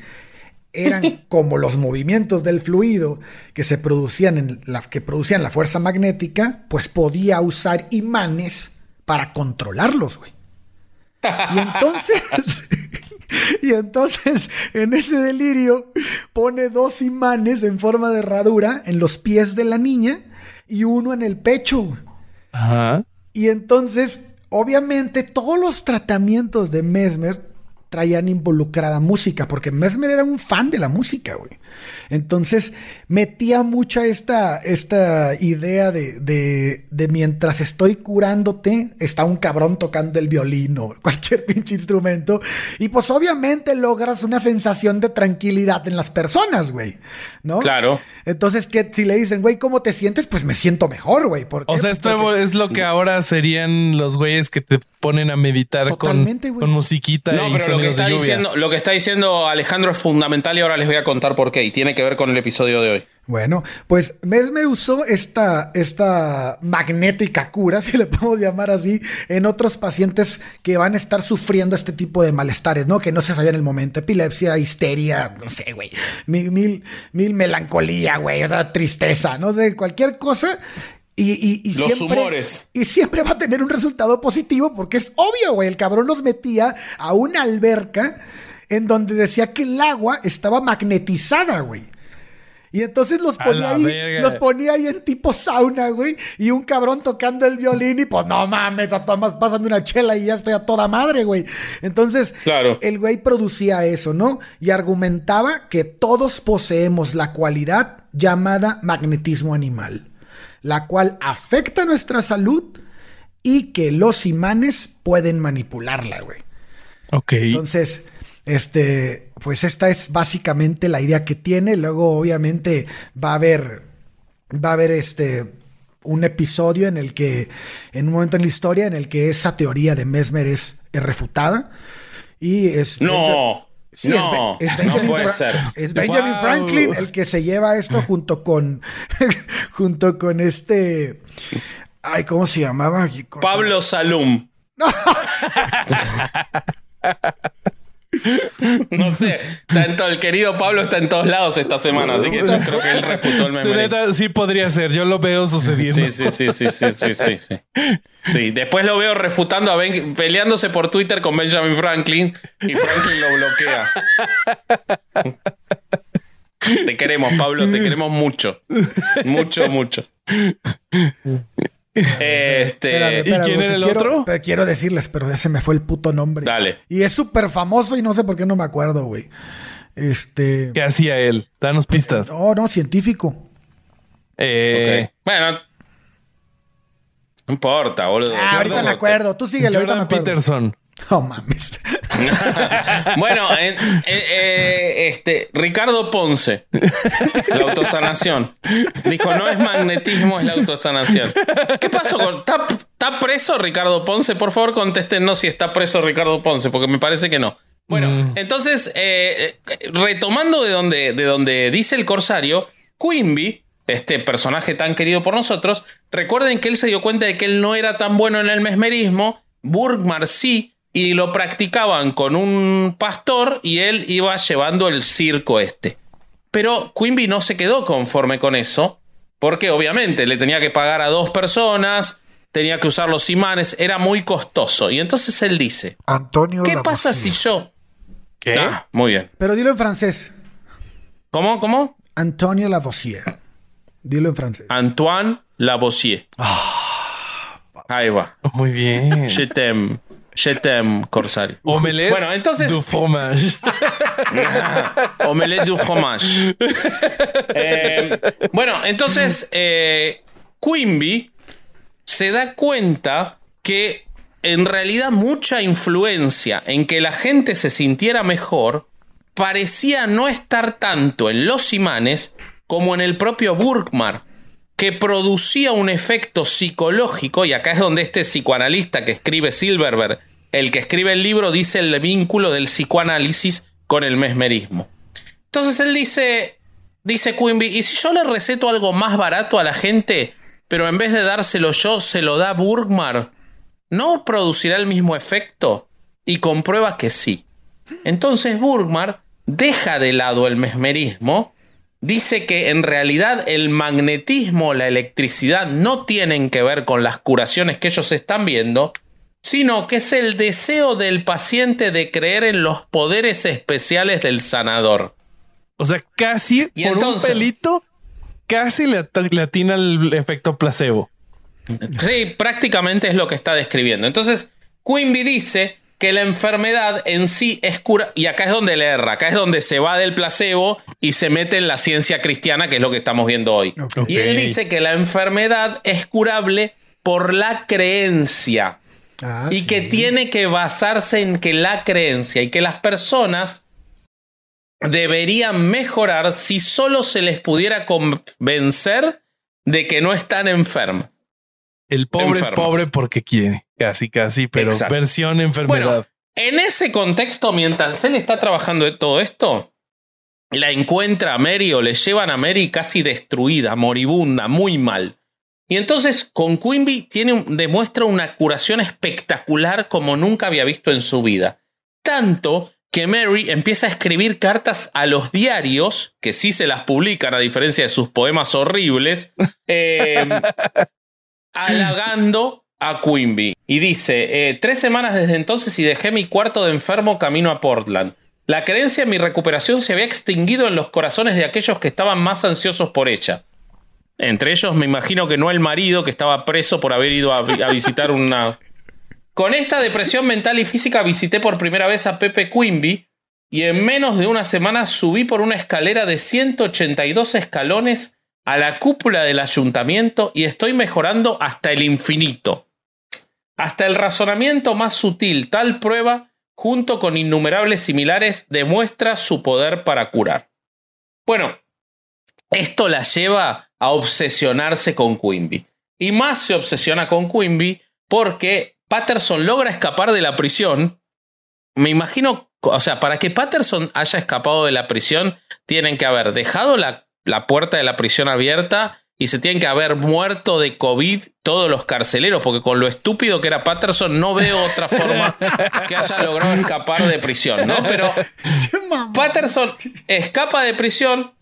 eran como los movimientos del fluido que se producían en la que producían la fuerza magnética, pues podía usar imanes para controlarlos, güey. Y entonces Y entonces, en ese delirio, pone dos imanes en forma de herradura en los pies de la niña y uno en el pecho. Ajá. Y entonces, obviamente, todos los tratamientos de Mesmer traían involucrada música, porque Mesmer era un fan de la música, güey. Entonces, metía mucha esta, esta idea de, de, de mientras estoy curándote, está un cabrón tocando el violín o cualquier pinche instrumento. Y pues obviamente logras una sensación de tranquilidad en las personas, güey. ¿No? Claro. Entonces, que si le dicen, güey, ¿cómo te sientes? Pues me siento mejor, güey. ¿Por O sea, esto Porque- es lo que ahora serían los güeyes que te ponen a meditar con, con musiquita No, y pero que, está de diciendo, lo que está diciendo Alejandro es fundamental y ahora les voy a contar por qué. Y tiene que ver con el episodio de hoy. Bueno, pues Mesmer usó esta, esta magnética cura, si le podemos llamar así, en otros pacientes que van a estar sufriendo este tipo de malestares, ¿no? Que no se sabía en el momento. Epilepsia, histeria, no sé, güey. Mil, mil, mil melancolía, güey. o sea, tristeza, no sé, cualquier cosa. Y, y- y Los siempre, humores. Y siempre va a tener un resultado positivo porque es obvio, güey. El cabrón los metía a una alberca en donde decía que el agua estaba magnetizada, güey. Y entonces los ponía ahí, verga. los ponía ahí en tipo sauna, güey. Y un cabrón tocando el violín y pues no mames, a todas, pásame una chela y ya estoy a toda madre, güey. Entonces, Claro. el güey producía eso, ¿no? Y argumentaba que todos poseemos la cualidad llamada magnetismo animal, la cual afecta nuestra salud y que los imanes pueden manipularla, güey. Ok. Entonces, este, pues esta es básicamente la idea que tiene. Luego, obviamente, va a haber, va a haber este, un episodio en el que, en un momento en la historia, en el que esa teoría de Mesmer es, es refutada. Y es. No. Sí, es no. Es no Benjamin puede Fra- ser. Es Benjamin Wow. Franklin el que se lleva esto junto con, junto con este, ay, ¿cómo se llamaba? Pablo Salum. No sé, está en todo- el querido Pablo está en todos lados esta semana, así que yo creo que él refutó el meme. sí podría ser. Yo lo veo sucediendo. Sí, sí, sí, sí, sí, sí, sí, sí. Sí, después lo veo refutando a Ben, peleándose por Twitter con Benjamin Franklin y Franklin lo bloquea. Te queremos, Pablo, te queremos mucho. Mucho, mucho. Este, Espérame, ¿Y quién era el quiero- otro? pero Quiero decirles, pero ya se me fue el puto nombre. Dale. Y es súper famoso y no sé por qué no me acuerdo, güey. Este. ¿Qué hacía él? Danos pistas. Oh, no, científico. Eh, ok. Bueno. No importa, boludo. Ah, ahorita me acuerdo. Tú síguele, ahorita me Jordan acuerdo. Peterson. No mames. bueno, en- en- eh, este, Ricardo Ponce, la autosanación. Dijo, no es magnetismo, es la autosanación. ¿Qué pasó con... ¿Está, está preso Ricardo Ponce? Por favor, contéstenos si está preso Ricardo Ponce, porque me parece que no. Bueno, Mm. entonces, eh, eh, retomando de donde, de donde dice el corsario, Quimby, este personaje tan querido por nosotros, recuerden que él se dio cuenta de que él no era tan bueno en el mesmerismo, Burgmar sí, y lo practicaban con un pastor y él iba llevando el circo este. Pero Quimby no se quedó conforme con eso, porque obviamente le tenía que pagar a dos personas, tenía que usar los imanes, era muy costoso. Y entonces él dice, Antonio. ¿qué pasa si yo... ¿Qué? Ah, muy bien. Pero dilo en francés. ¿Cómo? ¿Cómo? Antonio Lavoisier. Dilo en francés. Antoine Lavoisier. Ahí va. Muy bien. Je t'aime. Je t'aime. Omelette Bueno, entonces- du fromage. Omelette du fromage. Eh, bueno, entonces eh, Quimby se da cuenta que en realidad mucha influencia en que la gente se sintiera mejor parecía no estar tanto en los imanes como en el propio Burkmar, que producía un efecto psicológico, y acá es donde este psicoanalista que escribe Silverberg, el que escribe el libro, dice el vínculo del psicoanálisis con el mesmerismo. Entonces él dice, dice Quimby, ¿y si yo le receto algo más barato a la gente, pero en vez de dárselo yo, se lo da Burgmar? ¿No producirá el mismo efecto? Y comprueba que sí. Entonces Burgmar deja de lado el mesmerismo, dice que en realidad el magnetismo, la electricidad no tienen que ver con las curaciones que ellos están viendo, sino que es el deseo del paciente de creer en los poderes especiales del sanador. O sea, casi Y por entonces- un pelito, casi le, le atina el efecto placebo. Sí, prácticamente es lo que está describiendo. Entonces, Quimby dice que la enfermedad en sí es cura. Y acá es donde le erra, acá es donde se va del placebo y se mete en la ciencia cristiana, que es lo que estamos viendo hoy. Y él dice que la enfermedad es curable por la creencia. Ah, y sí. que tiene que basarse en que la creencia y que las personas deberían mejorar si solo se les pudiera convencer de que no están enfermos. El pobre Enfermas. es pobre porque quiere. Casi, casi, pero Exacto. versión Bueno, enfermedad. en ese contexto, mientras él está trabajando de todo esto, la encuentra a Mary o le llevan a Mary casi destruida, moribunda, muy mal. Y entonces con Quimby tiene, demuestra una curación espectacular como nunca había visto en su vida. Tanto que Mary empieza a escribir cartas a los diarios, que sí se las publican a diferencia de sus poemas horribles, eh, halagando a Quimby. Y dice, eh, tres semanas desde entonces y dejé mi cuarto de enfermo camino a Portland. La creencia en mi recuperación se había extinguido en los corazones de aquellos que estaban más ansiosos por ella. Entre ellos me imagino que no el marido que estaba preso por haber ido a, a visitar una... Con esta depresión mental y física visité por primera vez a Pepe Quimby y en menos de una semana subí por una escalera de 182 escalones a la cúpula del ayuntamiento y estoy mejorando hasta el infinito. Hasta el razonamiento más sutil, tal prueba, junto con innumerables similares, demuestra su poder para curar. Bueno, esto la lleva a obsesionarse con Quimby. Y más se obsesiona con Quimby porque Patterson logra escapar de la prisión. Me imagino, o sea, para que Patterson haya escapado de la prisión, tienen que haber dejado la, la puerta de la prisión abierta y se tienen que haber muerto de COVID todos los carceleros, porque con lo estúpido que era Patterson, no veo otra forma que haya logrado escapar de prisión, ¿no? Pero. Patterson escapa de prisión,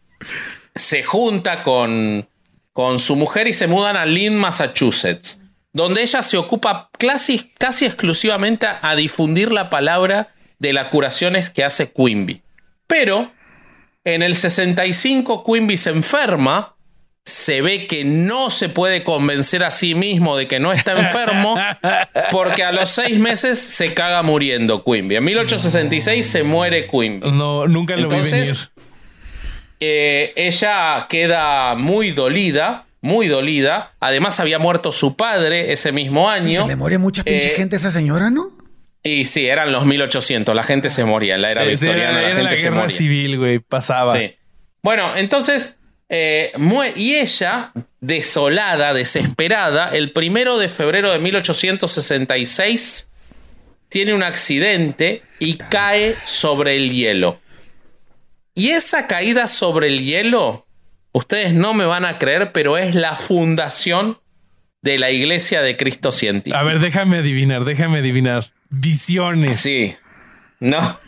se junta con, con su mujer y se mudan a Lynn, Massachusetts, donde ella se ocupa casi, casi exclusivamente a difundir la palabra de las curaciones que hace Quimby. Pero En el 65 Quimby se enferma, se ve que no se puede convencer a sí mismo de que no está enfermo, porque a los seis meses se caga muriendo Quimby. En 1866 se muere Quimby. No, nunca lo vi venir. Entonces, eh, ella queda muy dolida, muy dolida. Además, había muerto su padre ese mismo año. Se le muere mucha pinche Eh, gente a esa señora, ¿no? Y sí, eran los 1800. La gente se moría. En la era Sí, victoriana, era, la era gente la se guerra moría. civil, güey. Pasaba. Sí. Bueno, entonces, eh, y ella, desolada, desesperada, el primero de febrero de 1866, tiene un accidente y cae sobre el hielo. Y esa caída sobre el hielo, ustedes no me van a creer, pero es la fundación de la Iglesia de Cristo Científico. A ver, déjame adivinar, déjame adivinar. Visiones. Sí. No.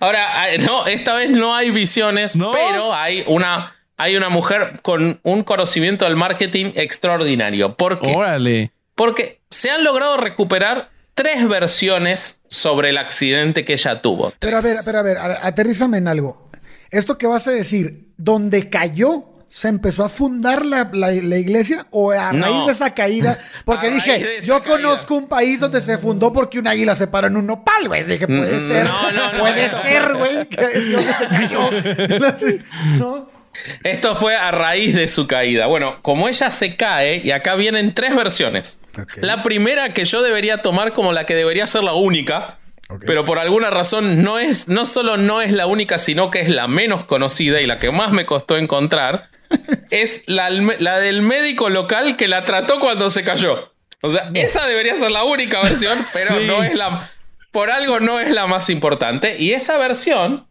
Ahora, ah, no, esta vez no hay visiones, ¿No? pero hay una, hay una mujer con un conocimiento del marketing extraordinario. ¿Por qué? Órale. Porque se han logrado recuperar tres versiones sobre el accidente que ella tuvo. Pero a ver, pero a ver, a ver, aterrízame en algo. Esto que vas a decir, donde cayó, se empezó a fundar la, la- la iglesia o a No. raíz de esa caída? Porque dije, yo caída. conozco un país donde se fundó porque un águila se paró en un nopal, güey. Dije, puede Mm, ser, no, no, no, puede no. ser, güey, que es donde se cayó. ¿No? Esto fue a raíz de su caída. Bueno, como ella se cae, y acá vienen tres versiones. La primera que yo debería tomar como la que debería ser la única, pero por alguna razón no es, no solo no es la única, sino que es la menos conocida y la que más me costó encontrar, es la, la del médico local que la trató cuando se cayó. O sea, esa debería ser la única versión, pero Sí. no es la. Por algo no es la más importante. Y esa versión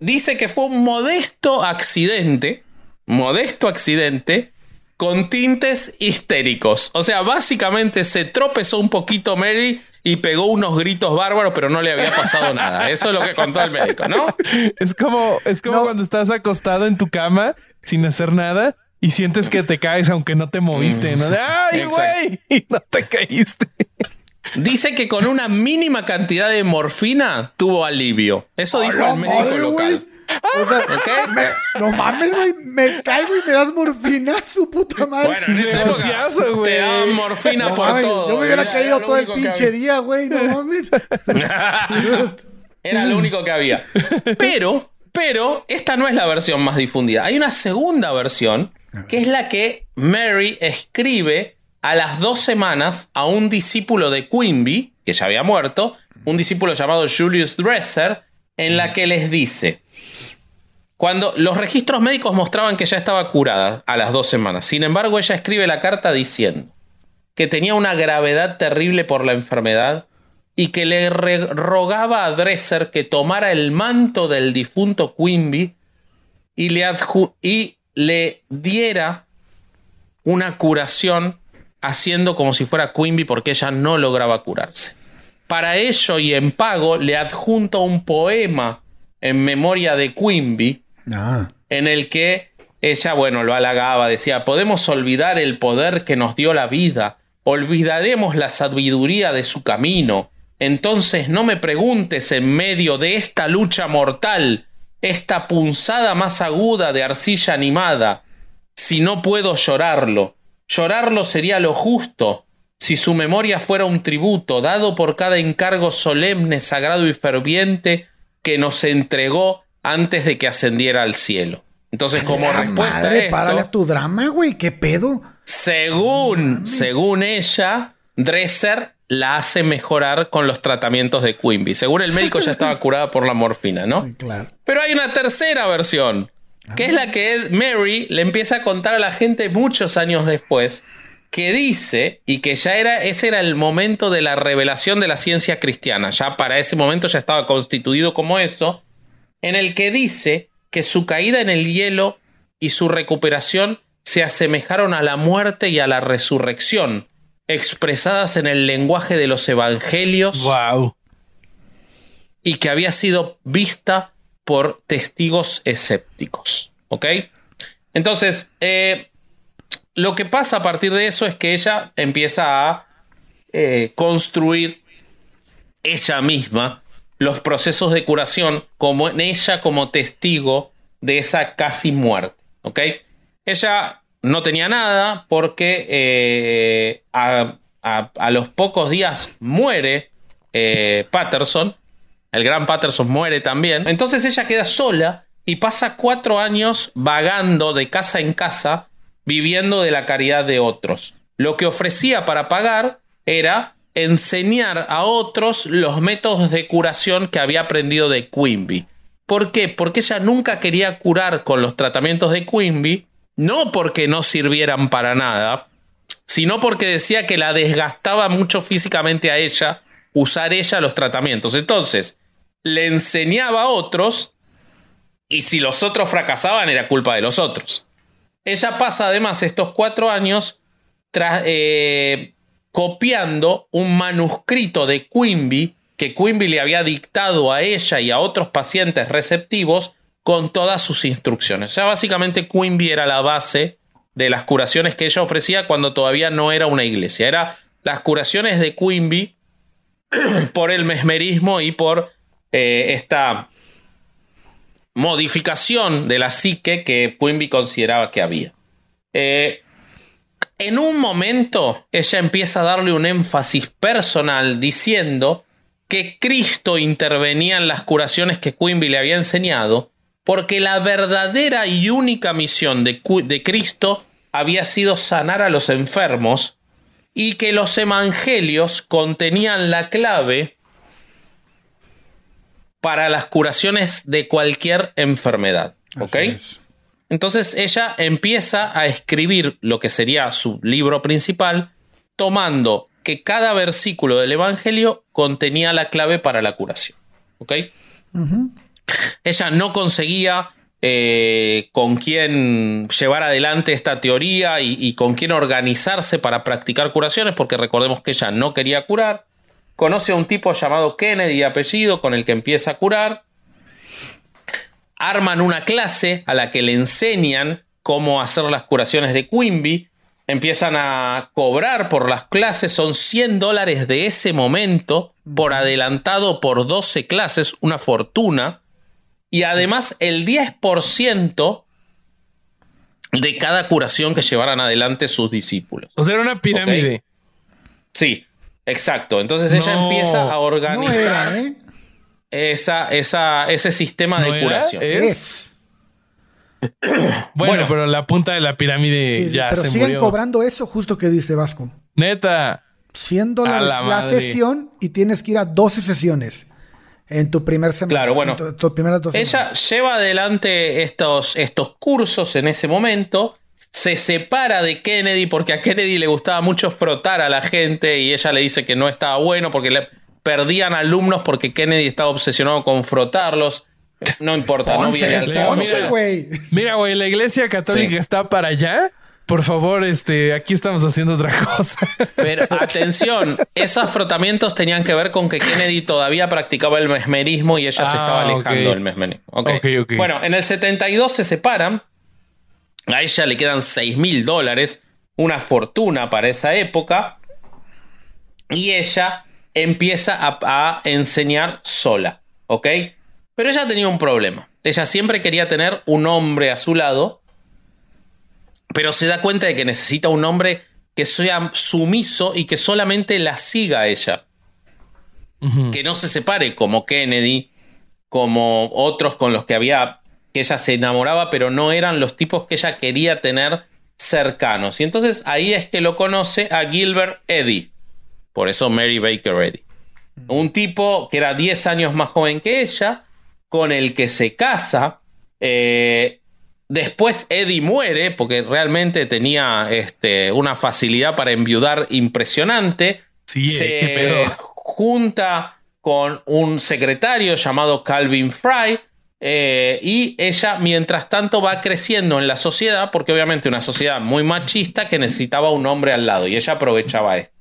dice que fue un modesto accidente, modesto accidente, con tintes histéricos. O sea, básicamente se tropezó un poquito Mary y pegó unos gritos bárbaros, pero no le había pasado nada. Eso es lo que contó el médico, ¿no? Es como, es como No. cuando estás acostado en tu cama sin hacer nada y sientes que te caes aunque no te moviste, ¿no? De, ¡Ay, güey! Y no te caíste. Dice que con una mínima cantidad de morfina tuvo alivio. Eso dijo el médico madre, local. me- no mames, güey, me caigo y me das morfina, su puta madre. Bueno, en esa época güey. te daban morfina No por mames, todo. Yo me hubiera Era- caído todo el único que pinche había. día, güey, no mames. Era lo único que había. Pero, pero, esta no es la versión más difundida. Hay una segunda versión, que es la que Mary escribe a las dos semanas a un discípulo de Quimby, que ya había muerto, un discípulo llamado Julius Dresser, en la que les dice. Cuando los registros médicos mostraban que ya estaba curada a las dos semanas. Sin embargo, ella escribe la carta diciendo que tenía una gravedad terrible por la enfermedad y que le rogaba a Dresser que tomara el manto del difunto Quimby y le, y le diera una curación haciendo como si fuera Quimby porque ella no lograba curarse. Para ello y en pago le adjunto un poema en memoria de Quimby Ah, en el que ella, bueno, lo halagaba, decía, podemos olvidar el poder que nos dio la vida, olvidaremos la sabiduría de su camino, entonces no me preguntes en medio de esta lucha mortal, esta punzada más aguda de arcilla animada, si no puedo llorarlo. Llorarlo sería lo justo, si su memoria fuera un tributo dado por cada encargo solemne, sagrado y ferviente que nos entregó antes de que ascendiera al cielo. Entonces, como la respuesta madre, a esto, párale a tu drama, güey, qué pedo. según, según ella, Dresser la hace mejorar con los tratamientos de Quimby. Según el médico ya estaba curada por la morfina, ¿no? Claro. Pero hay una tercera versión, que es la que Ed Mary le empieza a contar a la gente muchos años después, que dice, y que ya era, ese era el momento de la revelación de la ciencia cristiana, ya para ese momento ya estaba constituido como eso, en el que dice que su caída en el hielo y su recuperación se asemejaron a la muerte y a la resurrección, expresadas en el lenguaje de los evangelios Wow. y que había sido vista por testigos escépticos. ¿Ok? Entonces, eh, lo que pasa a partir de eso es que ella empieza a eh, construir ella misma los procesos de curación como en ella como testigo de esa casi muerte. ¿ok? Ella no tenía nada porque eh, a, los pocos días muere Patterson. El gran Patterson muere también. Entonces ella queda sola y pasa cuatro años vagando de casa en casa, viviendo de la caridad de otros. Lo que ofrecía para pagar era enseñar a otros los métodos de curación que había aprendido de Quimby. ¿Por qué? Porque ella nunca quería curar con los tratamientos de Quimby, no porque no sirvieran para nada, sino porque decía que la desgastaba mucho físicamente a ella usar ella los tratamientos. Entonces, le enseñaba a otros y si los otros fracasaban era culpa de los otros. Ella pasa además estos cuatro años eh, copiando un manuscrito de Quimby que Quimby le había dictado a ella y a otros pacientes receptivos con todas sus instrucciones. O sea, básicamente Quimby era la base de las curaciones que ella ofrecía cuando todavía no era una iglesia. Era las curaciones de Quimby por el mesmerismo y por eh, esta modificación de la psique que Quimby consideraba que había. Eh, en un momento, ella empieza a darle un énfasis personal diciendo que Cristo intervenía en las curaciones que Quimby le había enseñado, porque la verdadera y única misión de, de Cristo había sido sanar a los enfermos y que los evangelios contenían la clave para las curaciones de cualquier enfermedad. ¿Ok? Entonces ella empieza a escribir lo que sería su libro principal, tomando que cada versículo del Evangelio contenía la clave para la curación. ¿Ok? Ella no conseguía eh, con quién llevar adelante esta teoría y, con quién organizarse para practicar curaciones, porque recordemos que ella no quería curar. Conoce a un tipo llamado Kennedy apellido con el que empieza a curar. Arman una clase a la que le enseñan cómo hacer las curaciones de Quimby empiezan a cobrar por las clases, son 100 dólares de ese momento, por adelantado por 12 clases, una fortuna, y además el 10% de cada curación que llevaran adelante sus discípulos. O sea, era una pirámide. Sí, exacto. Entonces ella empieza a organizar ¿eh? esa, esa, ese sistema de curación. Es bueno, pero la punta de la pirámide ya pero siguen cobrando eso justo que dice Vasco. Neta. 100 dólares la, sesión y tienes que ir a 12 sesiones en tu primer semana. Claro, bueno. ella lleva adelante estos, estos cursos en ese momento. Se separa de Kennedy porque a Kennedy le gustaba mucho frotar a la gente y ella le dice que no estaba bueno porque le perdían alumnos porque Kennedy estaba obsesionado con frotarlos. No importa, no viene al Mira, güey, la iglesia católica está para allá. Por favor, este, aquí estamos haciendo otra cosa. Pero atención, esos frotamientos tenían que ver con que Kennedy todavía practicaba el mesmerismo y ella se estaba ah, alejando del mesmerismo. Bueno, en el 72 se separan. A ella le quedan 6 mil dólares, una fortuna para esa época. Y ella empieza a, a enseñar sola. ¿Ok? Pero ella tenía un problema. Ella siempre quería tener un hombre a su lado, pero se da cuenta de que necesita un hombre que sea sumiso y que solamente la siga a ella. Que no se separe como Kennedy, como otros con los que había, que ella se enamoraba, pero no eran los tipos que ella quería tener cercanos. Y entonces ahí es que lo conoce a Gilbert Eddy. Por eso Mary Baker Eddy. Un tipo que era 10 años más joven que ella, con el que se casa. Eh, después Eddie muere porque realmente tenía este, una facilidad para enviudar impresionante. Sí, se qué junta con un secretario llamado Calvin Fry. Eh, y ella, mientras tanto, va creciendo en la sociedad, porque obviamente una sociedad muy machista que necesitaba un hombre al lado, y ella aprovechaba esto.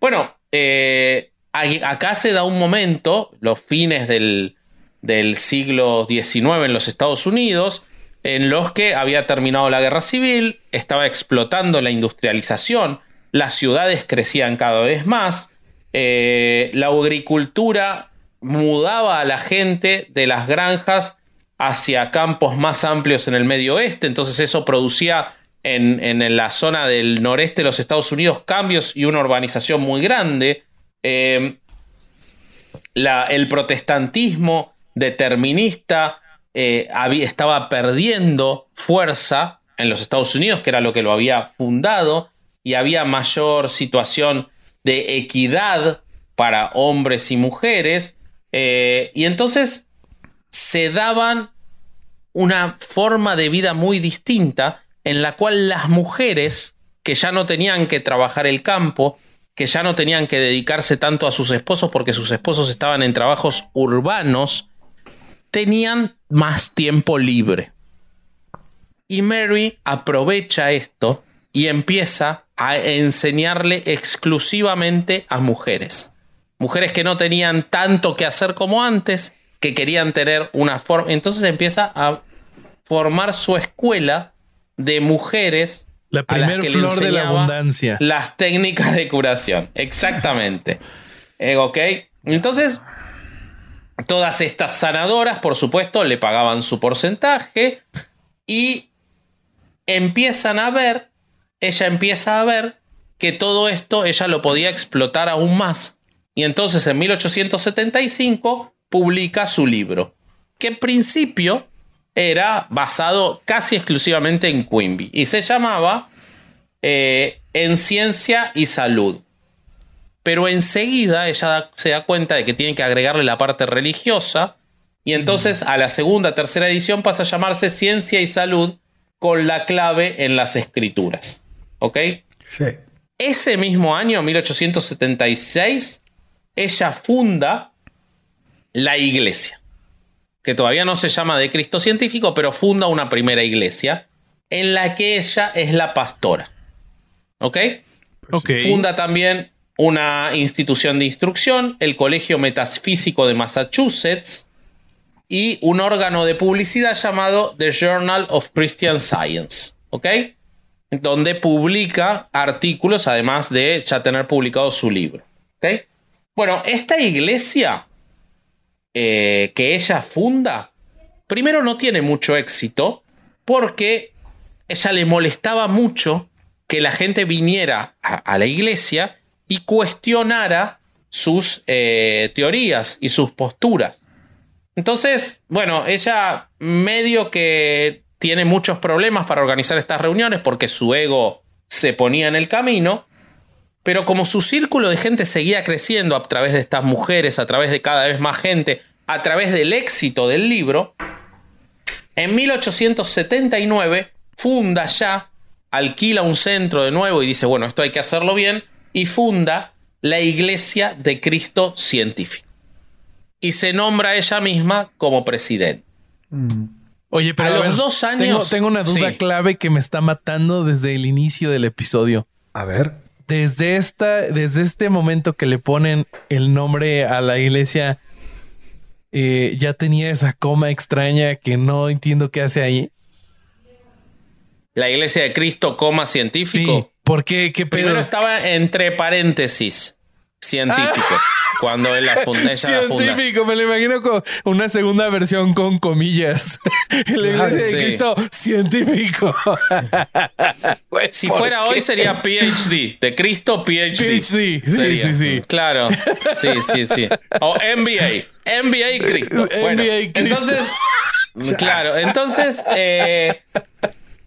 Bueno, eh, acá se da un momento, los fines del, del siglo XIX en los Estados Unidos, en los que había terminado la guerra civil, estaba explotando la industrialización, las ciudades crecían cada vez más, eh, la agricultura mudaba a la gente de las granjas hacia campos más amplios en el medio oeste, entonces eso producía en, en la zona del noreste de los Estados Unidos cambios y una urbanización muy grande. Eh, el protestantismo determinista eh, había, estaba perdiendo fuerza en los Estados Unidos, que era lo que lo había fundado, y había mayor situación de equidad para hombres y mujeres. eh, y entonces se daban una forma de vida muy distinta en la cual las mujeres que ya no tenían que trabajar el campo, que ya no tenían que dedicarse tanto a sus esposos porque sus esposos estaban en trabajos urbanos, tenían más tiempo libre. Y Mary aprovecha esto y empieza a enseñarle exclusivamente a mujeres. Mujeres que no tenían tanto que hacer como antes, que querían tener una forma. Entonces empieza a formar su escuela de mujeres. La a las primer que le flor de la abundancia. Las técnicas de curación. Exactamente. Eh, ok. Entonces, todas estas sanadoras, por supuesto, le pagaban su porcentaje y empiezan a ver, ella empieza a ver que todo esto ella lo podía explotar aún más. Y entonces en 1875 publica su libro, que en principio era basado casi exclusivamente en Quimby y se llamaba eh, En Ciencia y Salud. Pero enseguida ella da- se da cuenta de que tiene que agregarle la parte religiosa y entonces a la segunda, tercera edición pasa a llamarse Ciencia y Salud con la clave en las escrituras. ¿Ok? Sí. Ese mismo año, 1876, ella funda la iglesia, que todavía no se llama de Cristo científico, pero funda una primera iglesia en la que ella es la pastora. ¿Ok? Ok. Funda también una institución de instrucción, el Colegio Metafísico de Massachusetts y un órgano de publicidad llamado The Journal of Christian Science. ¿Ok? Donde publica artículos, además de ya tener publicado su libro. ¿Ok? Bueno, esta iglesia eh, que ella funda, primero no tiene mucho éxito porque ella le molestaba mucho que la gente viniera a, a la iglesia y cuestionara sus eh, teorías y sus posturas. Entonces, bueno, ella medio que tiene muchos problemas para organizar estas reuniones porque su ego se ponía en el camino, pero como su círculo de gente seguía creciendo a través de estas mujeres, a través de cada vez más gente, a través del éxito del libro, en 1879 funda ya, alquila un centro de nuevo y dice, bueno, esto hay que hacerlo bien, y funda la Iglesia de Cristo Científico. Y se nombra a ella misma como presidente. Oye, pero A a los ver, dos años- Tengo, tengo una duda Sí. clave que me está matando desde el inicio del episodio. A ver. Desde esta, desde este momento que le ponen el nombre a la iglesia, eh, ya tenía esa coma extraña que no entiendo qué hace ahí. La Iglesia de Cristo, coma Sí, científico. ¿Por qué? ¿Qué pedo? Primero estaba entre paréntesis científico. Cuando él la funda, ella la funda. Científico, me lo imagino con una segunda versión con comillas. la iglesia de Sí. Cristo, científico. Si ¿por fuera qué? hoy sería PhD. De Cristo PhD. PhD, sí, sí, sí. Claro. Sí, sí, sí. O MBA. MBA Cristo. Bueno, MBA Cristo. entonces. Claro, entonces. eh,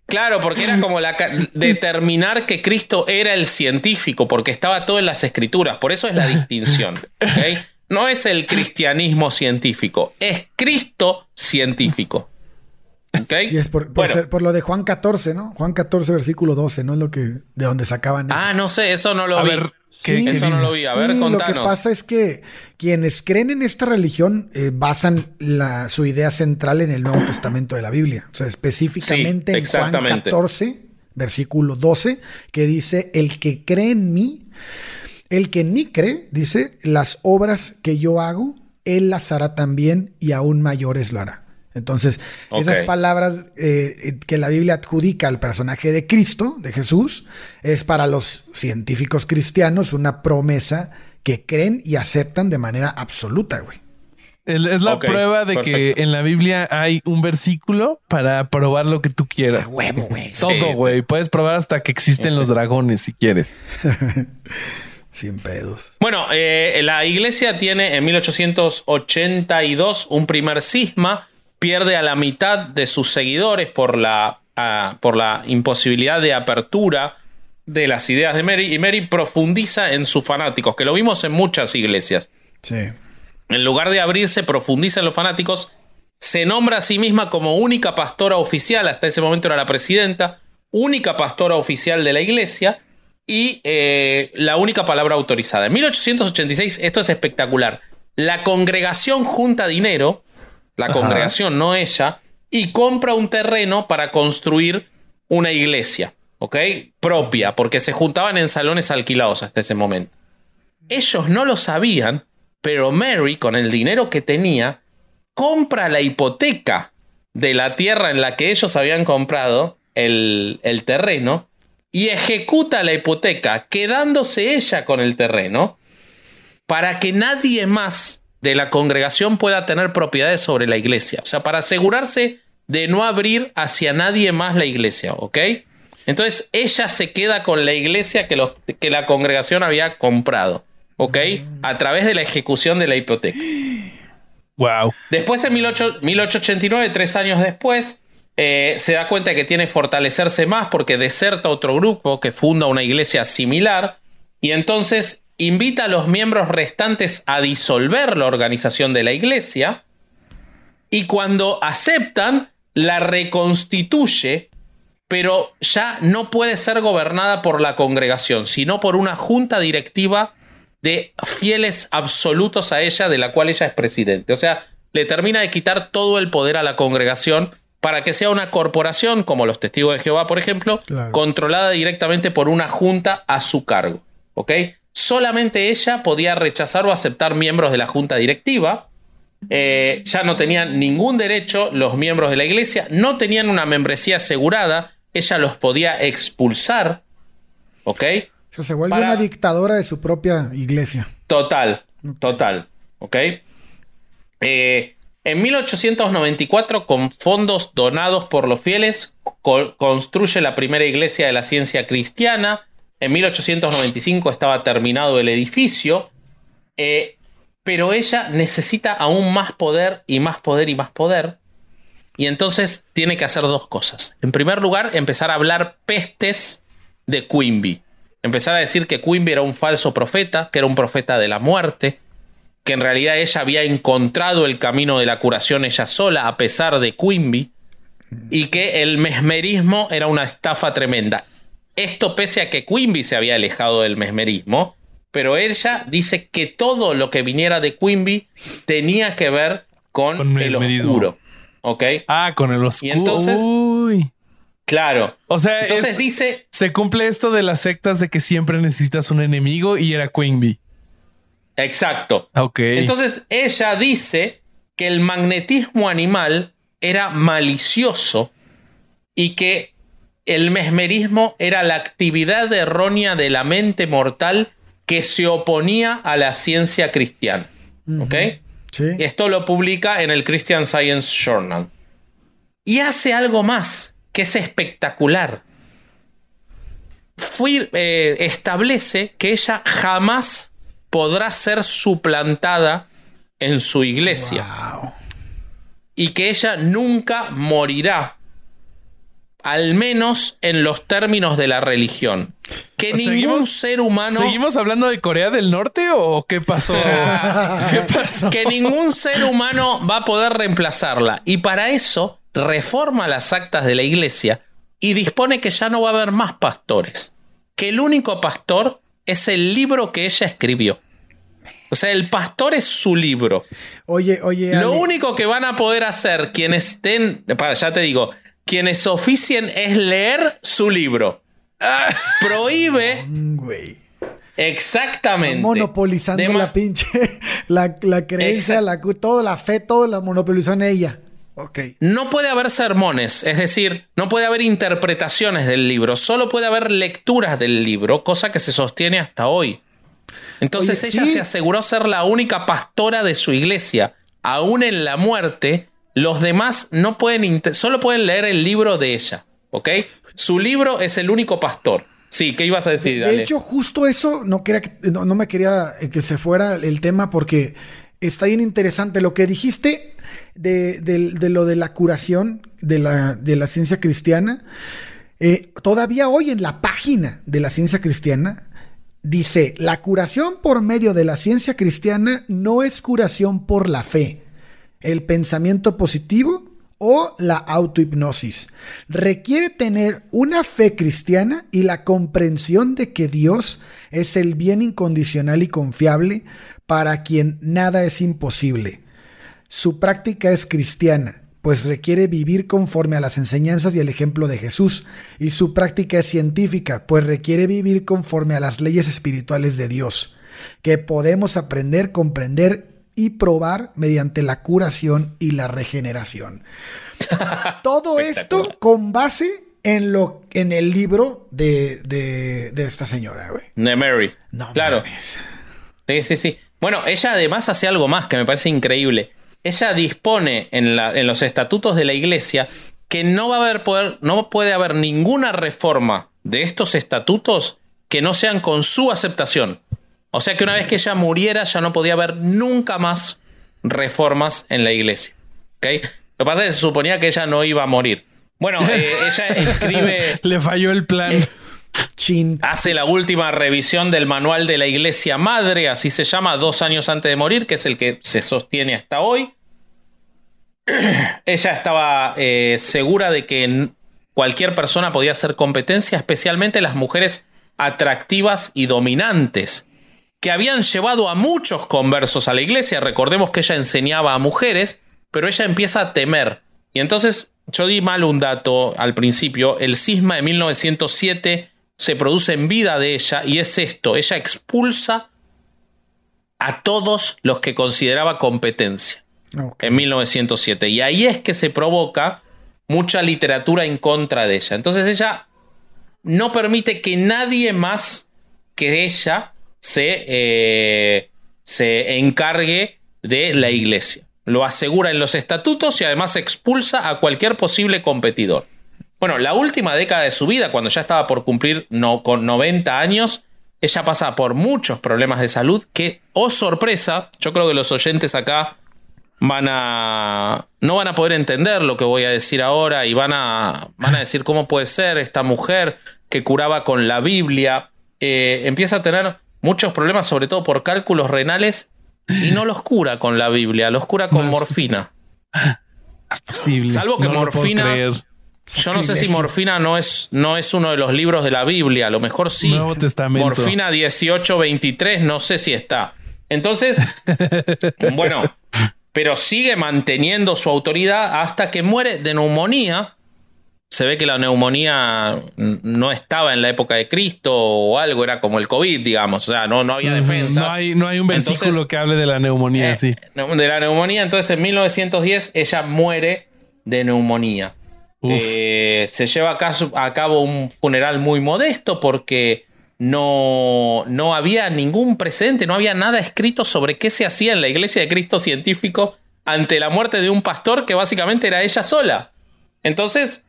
claro, porque era como la determinar que Cristo era el científico, porque estaba todo en las escrituras. Por eso es la distinción. ¿ok? No es el cristianismo científico, es Cristo científico. ¿Ok? Y es por, por, Bueno. ser- por lo de Juan 14, ¿no? Juan 14, versículo 12, ¿no? Es lo que, de donde sacaban eso. Ah, no sé, eso no lo A vi. ver, ¿qué, Sí. Eso no lo vi. A Sí, ver, Lo que contanos. pasa es que quienes creen en esta religión eh, basan la- su idea central en el Nuevo Testamento de la Biblia. O sea, específicamente Sí, en Juan exactamente. 14, versículo 12, que dice, el que cree en mí, el que en mí cree, dice, las obras que yo hago, él las hará también y aún mayores lo hará. Entonces, esas palabras eh, que la Biblia adjudica al personaje de Cristo, de Jesús, es para los científicos cristianos una promesa que creen y aceptan de manera absoluta, güey. El- es la prueba de que en la Biblia hay un versículo para probar lo que tú quieras. Huevo, güey. Todo, sí. güey. Puedes probar hasta que existen los dragones si quieres. Sin pedos. Bueno, eh, la iglesia tiene en 1882 un primer cisma, pierde a la mitad de sus seguidores por la, ah, por la imposibilidad de apertura de las ideas de Mary y Mary profundiza en sus fanáticos, que lo vimos en muchas iglesias. Sí. En lugar de abrirse, profundiza en los fanáticos, se nombra a sí misma como única pastora oficial, hasta ese momento era la presidenta, única pastora oficial de la iglesia y eh, la única palabra autorizada. En 1886, esto es espectacular, la congregación junta dinero, la Ajá. congregación, no ella, y compra un terreno para construir una iglesia, ¿ok? Propia, porque se juntaban en salones alquilados hasta ese momento. Ellos no lo sabían, pero Mary, con el dinero que tenía, compra la hipoteca de la tierra en la que ellos habían comprado el, el terreno y ejecuta la hipoteca, quedándose ella con el terreno, para que nadie más de la congregación pueda tener propiedades sobre la iglesia. O sea, para asegurarse de no abrir hacia nadie más la iglesia, ¿ok? Entonces ella se queda con la iglesia que, los- que la congregación había comprado, ¿ok? A través de la ejecución de la hipoteca. Wow. Después, en 18 1889, tres años después, eh, se da cuenta que tiene que fortalecerse más porque deserta otro grupo que funda una iglesia similar y entonces invita a los miembros restantes a disolver la organización de la iglesia y cuando aceptan, la reconstituye, pero ya no puede ser gobernada por la congregación, sino por una junta directiva de fieles absolutos a ella, de la cual ella es presidente. O sea, le termina de quitar todo el poder a la congregación para que sea una corporación, como los testigos de Jehová, por ejemplo, Claro. controlada directamente por una junta a su cargo. ¿Ok? Solamente ella podía rechazar o aceptar miembros de la junta directiva. Eh, ya no tenían ningún derecho los miembros de la iglesia, no tenían una membresía asegurada, ella los podía expulsar. ¿Ok? O sea, se vuelve Para- una dictadora de su propia iglesia. Total, total, ¿ok? Eh, en 1894, con fondos donados por los fieles, co- construye la primera iglesia de la ciencia cristiana. En 1895 estaba terminado el edificio, eh, pero ella necesita aún más poder y más poder y más poder. Y entonces tiene que hacer dos cosas. En primer lugar, empezar a hablar pestes de Quimby. Empezar a decir que Quimby era un falso profeta, que era un profeta de la muerte, que en realidad ella había encontrado el camino de la curación ella sola, a pesar de Quimby, y que el mesmerismo era una estafa tremenda. Esto pese a que Quimby se había alejado del mesmerismo, pero ella dice que todo lo que viniera de Quimby tenía que ver con, Con el mesmerismo. oscuro. ¿Ok? Ah, con el oscuro. Y entonces- Uy. Claro. O sea, Entonces es- dice, se cumple esto de las sectas de que siempre necesitas un enemigo y era Queenbee. exacto. Ok. Entonces ella dice que el magnetismo animal era malicioso y que el mesmerismo era la actividad errónea de la mente mortal que se oponía a la ciencia cristiana. ¿Ok? Sí. Esto lo publica en el Christian Science Journal. Y hace algo más, que es espectacular. Fui- eh, establece que ella jamás podrá ser suplantada en su iglesia Wow. y que ella nunca morirá, al menos en los términos de la religión. Que ningún seguimos- ser humano... ¿Seguimos hablando de Corea del Norte o qué pasó? ¿Qué pasó? que ningún ser humano va a poder reemplazarla. Y para eso reforma las actas de la iglesia y dispone que ya no va a haber más pastores. Que el único pastor es el libro que ella escribió. O sea, el pastor es su libro. Oye, oye, Lo Ale, único que van a poder hacer quienes estén, para, ya te digo, quienes oficien es leer su libro. Prohíbe exactamente. Monopolizando la pinche, la, la creencia, la, todo, la fe, todo la monopolizó en ella. Ok. No puede haber sermones, es decir, no puede haber interpretaciones del libro, solo puede haber lecturas del libro, cosa que se sostiene hasta hoy. Entonces Oye, ella sí. se aseguró ser la única pastora de su iglesia, aún en la muerte, los demás no pueden, solo pueden leer el libro de ella, ¿ok? Su libro es el único pastor. Sí, ¿qué ibas a decir? De, hecho, justo eso, no, quería no, me quería eh, que se fuera el tema porque está bien interesante lo que dijiste de, lo de la curación de la, de la ciencia cristiana. Eh, todavía hoy en la página de la ciencia cristiana dice, la curación por medio de la ciencia cristiana no es curación por la fe, el pensamiento positivo o la autohipnosis. Requiere tener una fe cristiana y la comprensión de que Dios es el bien incondicional y confiable para quien nada es imposible. Su práctica es cristiana pues requiere vivir conforme a las enseñanzas y el ejemplo de Jesús, y su práctica es científica, pues requiere vivir conforme a las leyes espirituales de Dios, que podemos aprender, comprender y probar mediante la curación y la regeneración. Todo esto con base en, lo, en el libro de, de, esta señora, güey. De Mary. No, claro. Sí, sí, sí. Bueno, ella además hace algo más que me parece increíble ella dispone en, los estatutos de la iglesia que no va a haber poder, no puede haber ninguna reforma de estos estatutos que no sean con su aceptación. O sea que una vez que ella muriera ya no podía haber nunca más reformas en la iglesia. ¿Okay? Lo que pasa es que se suponía que ella no iba a morir. Bueno, eh, ella escribe... Le falló el plan. Eh, Hace la última revisión del manual de la Iglesia Madre, así se llama, dos años antes de morir, que es el que se sostiene hasta hoy. Ella estaba eh, segura de que cualquier persona podía hacer competencia, especialmente las mujeres atractivas y dominantes, que habían llevado a muchos conversos a la iglesia. Recordemos que ella enseñaba a mujeres, pero ella empieza a temer. Y entonces yo di mal un dato al principio. El cisma de 1907 se produce en vida de ella y es esto, ella expulsa a todos los que consideraba competencia en 1907 y ahí es que se provoca mucha literatura en contra de ella. Entonces ella no permite que nadie más que ella se, eh, se encargue de la iglesia. Lo asegura en los estatutos y además expulsa a cualquier posible competidor. Bueno, la última década de su vida, cuando ya estaba por cumplir no, con 90 años, ella pasa por muchos problemas de salud que, oh sorpresa, yo creo que los oyentes acá van a no van a poder entender lo que voy a decir ahora y van a van a decir cómo puede ser esta mujer que curaba con la Biblia eh, empieza a tener muchos problemas sobre todo por cálculos renales y no los cura con la Biblia los cura con morfina es posible salvo que morfina yo no sé si morfina no es, no es uno de los libros de la Biblia, a lo mejor sí. Nuevo Testamento. Morfina 1823, no sé si está. Entonces, bueno, pero sigue manteniendo su autoridad hasta que muere de neumonía. Se ve que la neumonía no estaba en la época de Cristo o algo, era como el COVID, digamos. O sea, no, no había defensa. No hay, no hay un versículo que hable de la neumonía, eh, sí. De la neumonía, entonces en 1910 ella muere de neumonía. Eh, se lleva a, cabo un funeral muy modesto porque no, no había ningún presente, no había nada escrito sobre qué se hacía en la iglesia de Cristo científico ante la muerte de un pastor que básicamente era ella sola. Entonces,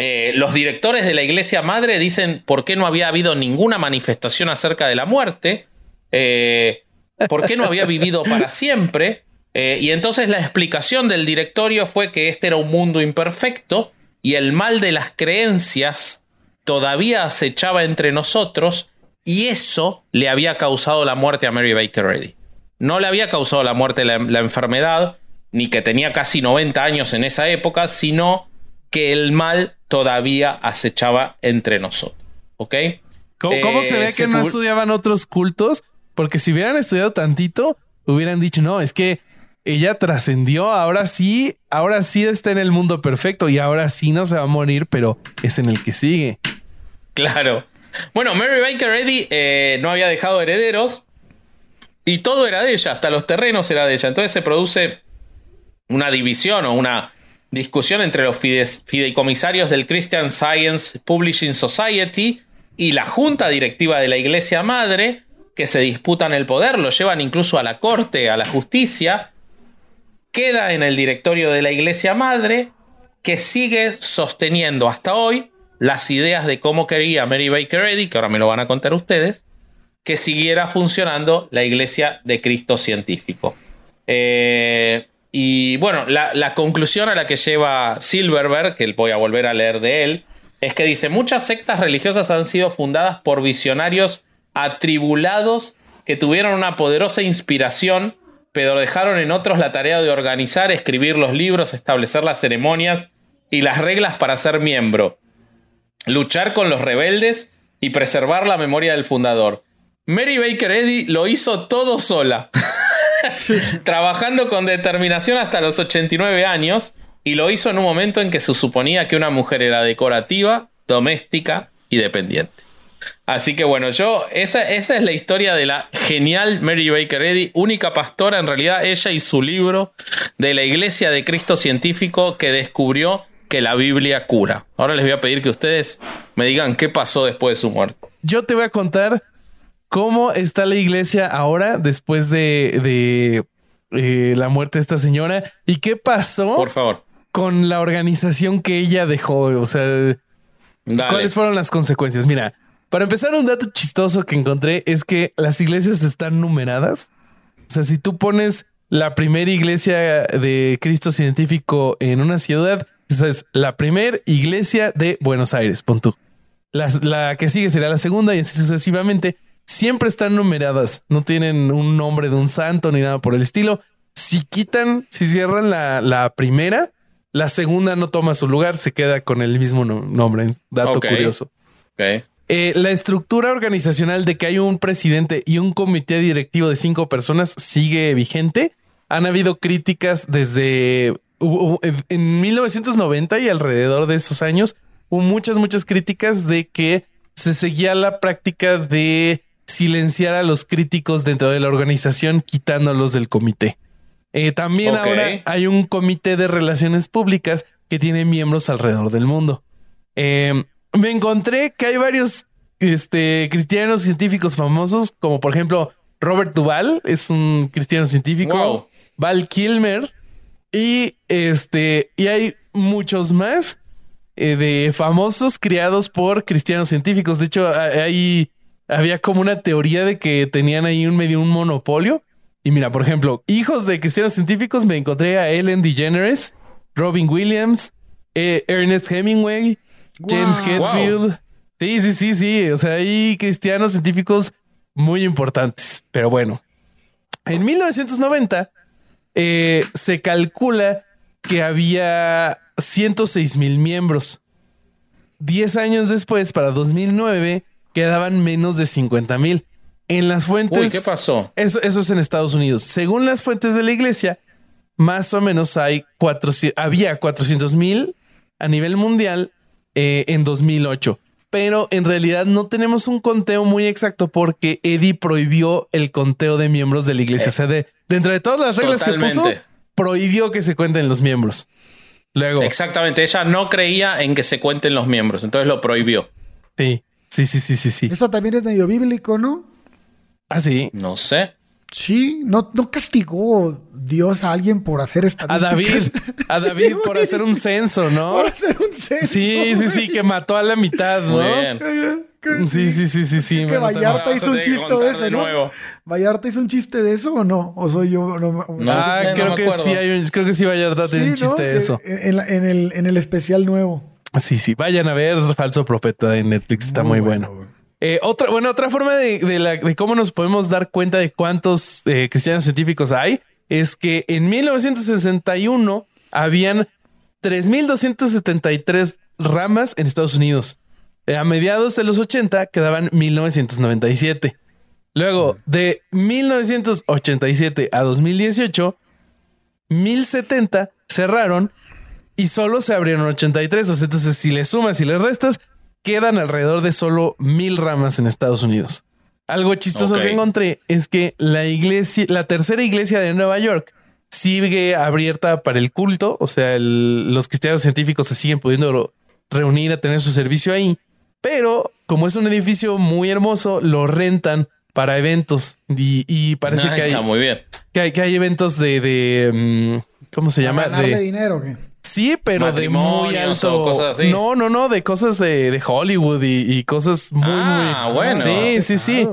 eh, los directores de la iglesia madre dicen por qué no había habido ninguna manifestación acerca de la muerte, eh, por qué no había vivido para siempre. Eh, y entonces la explicación del directorio fue que este era un mundo imperfecto y el mal de las creencias todavía acechaba entre nosotros y eso le había causado la muerte a Mary Baker Eddy. No le había causado la muerte la, enfermedad, ni que tenía casi 90 años en esa época, sino que el mal todavía acechaba entre nosotros. ¿Ok? ¿Cómo, se ve eh, que no estudiaban otros cultos? Porque si hubieran estudiado tantito, hubieran dicho, no, es que ella trascendió, ahora sí, ahora sí está en el mundo perfecto y ahora sí no se va a morir, pero es en el que sigue. Claro. Bueno, Mary Baker Eddy eh, no había dejado herederos y todo era de ella, hasta los terrenos era de ella. Entonces se produce una división o una discusión entre los fideicomisarios del Christian Science Publishing Society y la junta directiva de la Iglesia Madre, que se disputan el poder, lo llevan incluso a la corte, a la justicia, queda en el directorio de la Iglesia Madre, que sigue sosteniendo hasta hoy las ideas de cómo quería Mary Baker Eddy, que ahora me lo van a contar ustedes, que siguiera funcionando la Iglesia de Cristo científico. Eh, y bueno, la, conclusión a la que lleva Silverberg, que voy a volver a leer de él, es que dice, muchas sectas religiosas han sido fundadas por visionarios atribulados que tuvieron una poderosa inspiración, pero dejaron en otros la tarea de organizar, escribir los libros, establecer las ceremonias y las reglas para ser miembro, luchar con los rebeldes y preservar la memoria del fundador. Mary Baker Eddy lo hizo todo sola, trabajando con determinación hasta los 89 años, y lo hizo en un momento en que se suponía que una mujer era decorativa, doméstica y dependiente. Así que bueno, yo, esa, esa es la historia de la genial Mary Baker Eddy, única pastora en realidad, ella y su libro de la Iglesia de Cristo Científico que descubrió que la Biblia cura. Ahora les voy a pedir que ustedes me digan qué pasó después de su muerte. Yo te voy a contar cómo está la iglesia ahora después de, de eh, la muerte de esta señora y qué pasó. Por favor. Con la organización que ella dejó. O sea, ¿cuáles fueron las consecuencias? Mira, para empezar, un dato chistoso que encontré es que las iglesias están numeradas. O sea, si tú pones la primera iglesia de Cristo científico en una ciudad, esa es la primera iglesia de Buenos Aires, pon tú. La, la, que sigue sería la segunda y así sucesivamente. Siempre están numeradas, no tienen un nombre de un santo ni nada por el estilo. Si quitan, si cierran la, la primera, la segunda no toma su lugar, se queda con el mismo nombre. Dato curioso. Eh, la estructura organizacional de que hay un presidente y un comité directivo de cinco personas sigue vigente. Han habido críticas desde en- en 1990 y alrededor de esos años. Hubo muchas, muchas críticas de que se seguía la práctica de silenciar a los críticos dentro de la organización, quitándolos del comité. Eh, también ahora hay un comité de relaciones públicas que tiene miembros alrededor del mundo. Eh, me encontré que hay varios este, cristianos científicos famosos, como por ejemplo Robert Duvall, es un cristiano científico. Wow. Val Kilmer. Y este, y hay muchos más eh, de famosos criados por cristianos científicos. De hecho, ahí había como una teoría de que tenían ahí un medio un monopolio. Y mira, por ejemplo, hijos de cristianos científicos, me encontré a Ellen DeGeneres, Robin Williams, eh, Ernest Hemingway, James Wow. Hetfield. Sí, sí, sí, sí. O sea, hay cristianos científicos muy importantes. Pero bueno, en 1990 eh, se calcula que había 106 mil miembros. Diez años después, para 2009, quedaban menos de 50 mil. En las fuentes. Uy, ¿qué pasó? Eso, eso es en Estados Unidos. Según las fuentes de la iglesia, más o menos hay 400, había 400 mil a nivel mundial eh, en 2008. Pero en realidad no tenemos un conteo muy exacto porque Eddie prohibió el conteo de miembros de la iglesia. o sea, de, dentro de todas las reglas que puso, prohibió que se cuenten los miembros. Luego, Exactamente, ella no creía en que se cuenten los miembros, entonces lo prohibió. sí, sí, sí, sí, sí, sí. Esto también es medio bíblico, ¿no? Ah, sí. No sé. Sí, no, no castigó Dios a alguien por hacer A estadísticas. David, a Sí, David por hacer un censo, ¿no? Por hacer un censo. Sí, sí, sí, que mató a la mitad, ¿no? Bien. Sí, sí, sí, sí, sí. Que Vallarta hizo a un chiste de de ¿no? ¿Vallarta hizo un chiste de eso o no? ¿O soy yo? No, No, ah, sé, no creo que acuerdo. sí hay un, creo que sí Vallarta tiene un chiste de Que eso. En, la- en el, en el especial nuevo. Sí, sí, vayan a ver Falso Profeta en Netflix, está muy, bueno. Eh, otra, bueno, otra forma de, de la- de cómo nos podemos dar cuenta de cuántos eh, cristianos científicos hay es que en 1961 habían 3.273 ramas en Estados Unidos. Eh, a mediados de los 80 quedaban 1997. Luego, de 1987 a 2018, 1070 cerraron y solo se abrieron 83. O sea, entonces, si le sumas y le restas, quedan alrededor de solo mil ramas en Estados Unidos. Algo chistoso que encontré es que la iglesia, la tercera iglesia de Nueva York, sigue abierta para el culto. O sea, el- los cristianos científicos se siguen pudiendo reunir a tener su servicio ahí. Pero como es un edificio muy hermoso, lo rentan para eventos y, y parece Ah, que hay, Está muy bien. que hay, que hay eventos de, de, mm, ¿cómo se ¿A llama? ganarle De, dinero qué? Sí, pero de muy alto. o cosas así. No, no, no, de cosas de, de Hollywood y, y cosas muy, Ah, muy. bueno. Sí, sí, sí.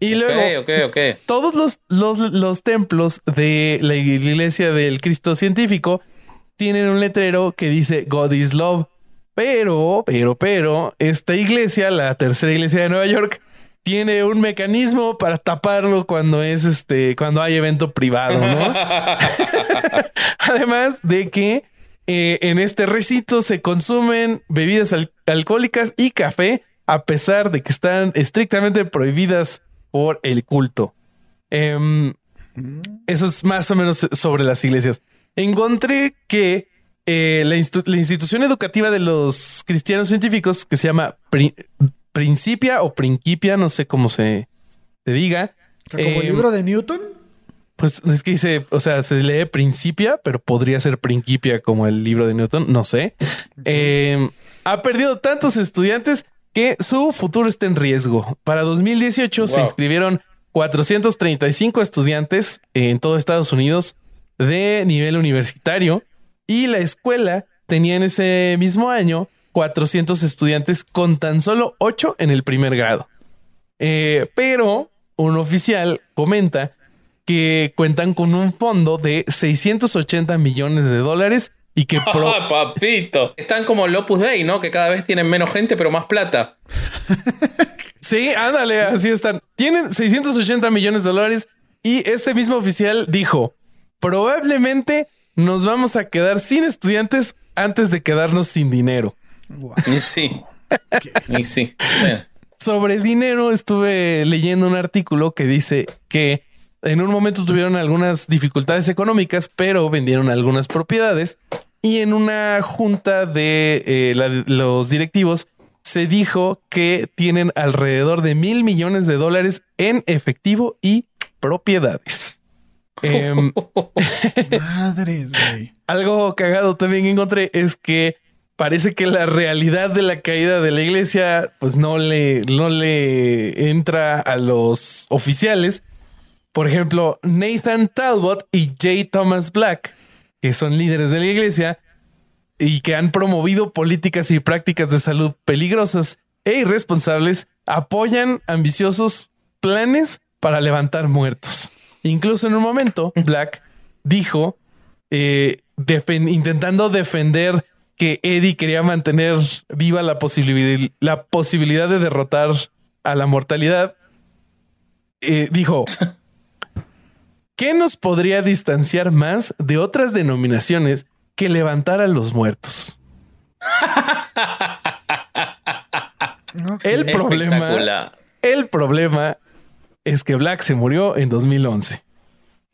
Y luego, Ok, ok, ok. todos los, los, los templos de la iglesia del Cristo científico tienen un letrero que dice God is love. Pero, pero, pero, esta iglesia, la tercera iglesia de Nueva York, tiene un mecanismo para taparlo cuando es este, cuando hay evento privado, ¿no? Además de que eh, en este recinto se consumen bebidas al- alcohólicas y café, a pesar de que están estrictamente prohibidas por el culto. Em, eso es más o menos sobre las iglesias. Encontré que eh, la, institución educativa de los cristianos científicos, que se llama Pri- Principia o Principia, no sé cómo se, se diga. Como el em, libro de Newton. Pues es que dice, o sea, se lee Principia, pero podría ser Principia como el libro de Newton, no sé. Eh, ha perdido tantos estudiantes que su futuro está en riesgo. Para 2018 se inscribieron 435 estudiantes en todo Estados Unidos de nivel universitario y la escuela tenía en ese mismo año 400 estudiantes con tan solo 8 en el primer grado. Eh, pero un oficial comenta que cuentan con un fondo de 680 millones de dólares y que pro- Ah, papito. Están como el Opus Dei, ¿no? Que cada vez tienen menos gente, pero más plata. sí, ándale, así están. Tienen 680 millones de dólares y este mismo oficial dijo, probablemente nos vamos a quedar sin estudiantes antes de quedarnos sin dinero. Y sí. Y sí. Sobre dinero estuve leyendo un artículo que dice que en un momento tuvieron algunas dificultades económicas, pero vendieron algunas propiedades y en una junta de eh, la- los directivos se dijo que tienen alrededor de mil millones de dólares en efectivo y propiedades. Em, Madre, güey. algo cagado también encontré es que parece que la realidad de la caída de la iglesia pues no le, no le entra a los oficiales. Por ejemplo, Nathan Talbot y J. Thomas Black, que son líderes de la iglesia y que han promovido políticas y prácticas de salud peligrosas e irresponsables, apoyan ambiciosos planes para levantar muertos. Incluso en un momento, Black dijo, eh, defen- intentando defender que Eddie quería mantener viva la posibilidad, la posibilidad de derrotar a la mortalidad, eh, dijo, ¿qué nos podría distanciar más de otras denominaciones que levantar a los muertos? El problema, el problema es que Black se murió en 2011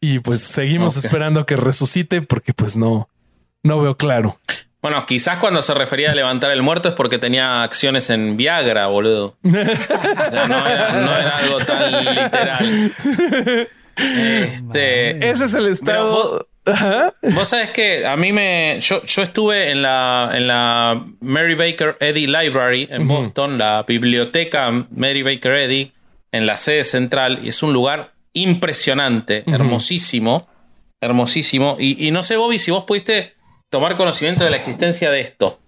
y pues seguimos esperando que resucite porque pues no, no veo claro. Bueno, quizás cuando se refería a levantar el muerto es porque tenía acciones en Viagra, boludo. No era, no era algo tan literal. Este, Ese es el estado. Ajá. Vos sabés que a mí me. Yo, yo estuve en la, en la Mary Baker Eddy Library en Boston, la biblioteca Mary Baker Eddy, en la sede central, y es un lugar impresionante, hermosísimo. Hermosísimo. Y, y no sé, Bobby, si vos pudiste tomar conocimiento de la existencia de esto.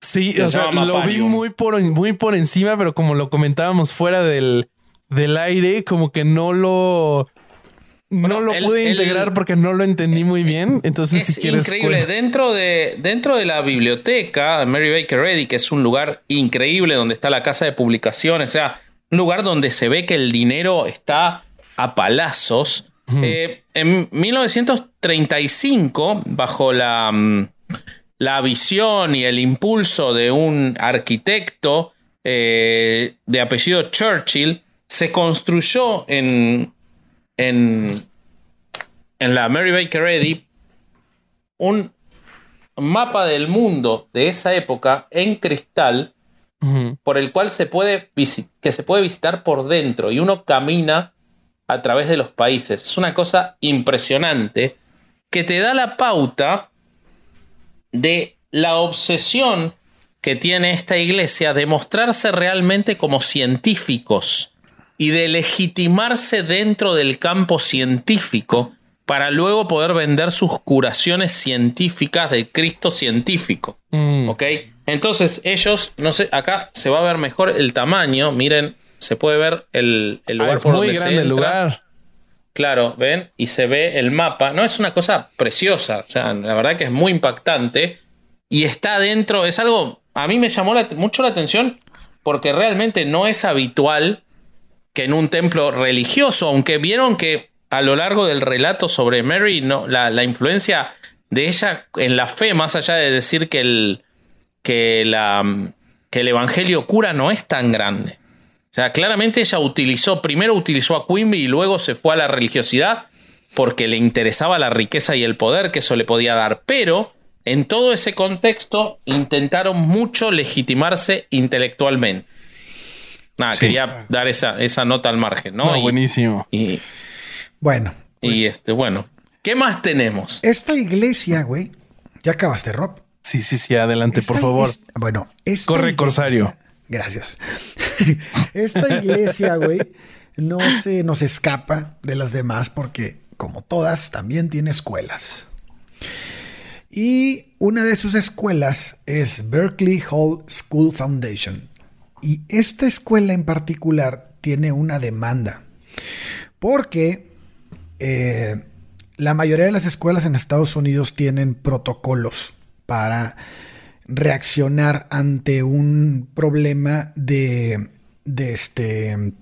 Sí, Se o sea, lo vi muy por, muy por encima, pero como lo comentábamos fuera del, del aire, como que no lo. No lo el- pude el- integrar porque no lo entendí muy bien. Entonces, Es si quieres. increíble. pues- Dentro, de, dentro de la biblioteca, Mary Baker Eddy, que es un lugar increíble donde está la casa de publicaciones, o sea, un lugar donde se ve que el dinero está a palazos. Eh, en 1935, bajo la, mm, la visión y el impulso de un arquitecto eh, de apellido Churchill, se construyó en, en, en la Mary Baker Eddy un mapa del mundo de esa época en cristal por el cual se puede que se puede visitar por dentro y uno camina a través de los países. Es una cosa impresionante que te da la pauta de la obsesión que tiene esta iglesia de mostrarse realmente como científicos y de legitimarse dentro del campo científico para luego poder vender sus curaciones científicas de Cristo científico. Mm. ¿Ok? Entonces ellos, no sé, acá se va a ver mejor el tamaño. Miren, se puede ver el, el Ah, lugar es por muy donde se grande el lugar. Claro, ven, y se ve el mapa. No es una cosa preciosa, o sea, la verdad que es muy impactante. Y está adentro, es algo, a mí me llamó la- mucho la atención porque realmente no es habitual que en un templo religioso, aunque vieron que a lo largo del relato sobre Mary, no, la, la influencia de ella en la fe, más allá de decir que el, que la, que el evangelio cura no es tan grande. O sea, claramente ella utilizó, primero utilizó a Quimby y luego se fue a la religiosidad porque le interesaba la riqueza y el poder que eso le podía dar. Pero en todo ese contexto intentaron mucho legitimarse intelectualmente. Nada, Sí. quería dar esa, esa nota al margen, ¿no? No, y, buenísimo. y- Bueno, y, este, bueno. ¿Qué más tenemos? esta iglesia, güey. Ya acabaste, Rob. Sí, sí, sí, adelante, por favor. es- bueno, esta Corre, iglesia- Corsario. Gracias. esta iglesia, güey, no se nos escapa de las demás porque, como todas, también tiene escuelas. Y una de sus escuelas es Berkeley Hall School Foundation. Y esta escuela en particular tiene una demanda. Porque eh, la mayoría de las escuelas en Estados Unidos tienen protocolos para reaccionar ante un problema de, de este...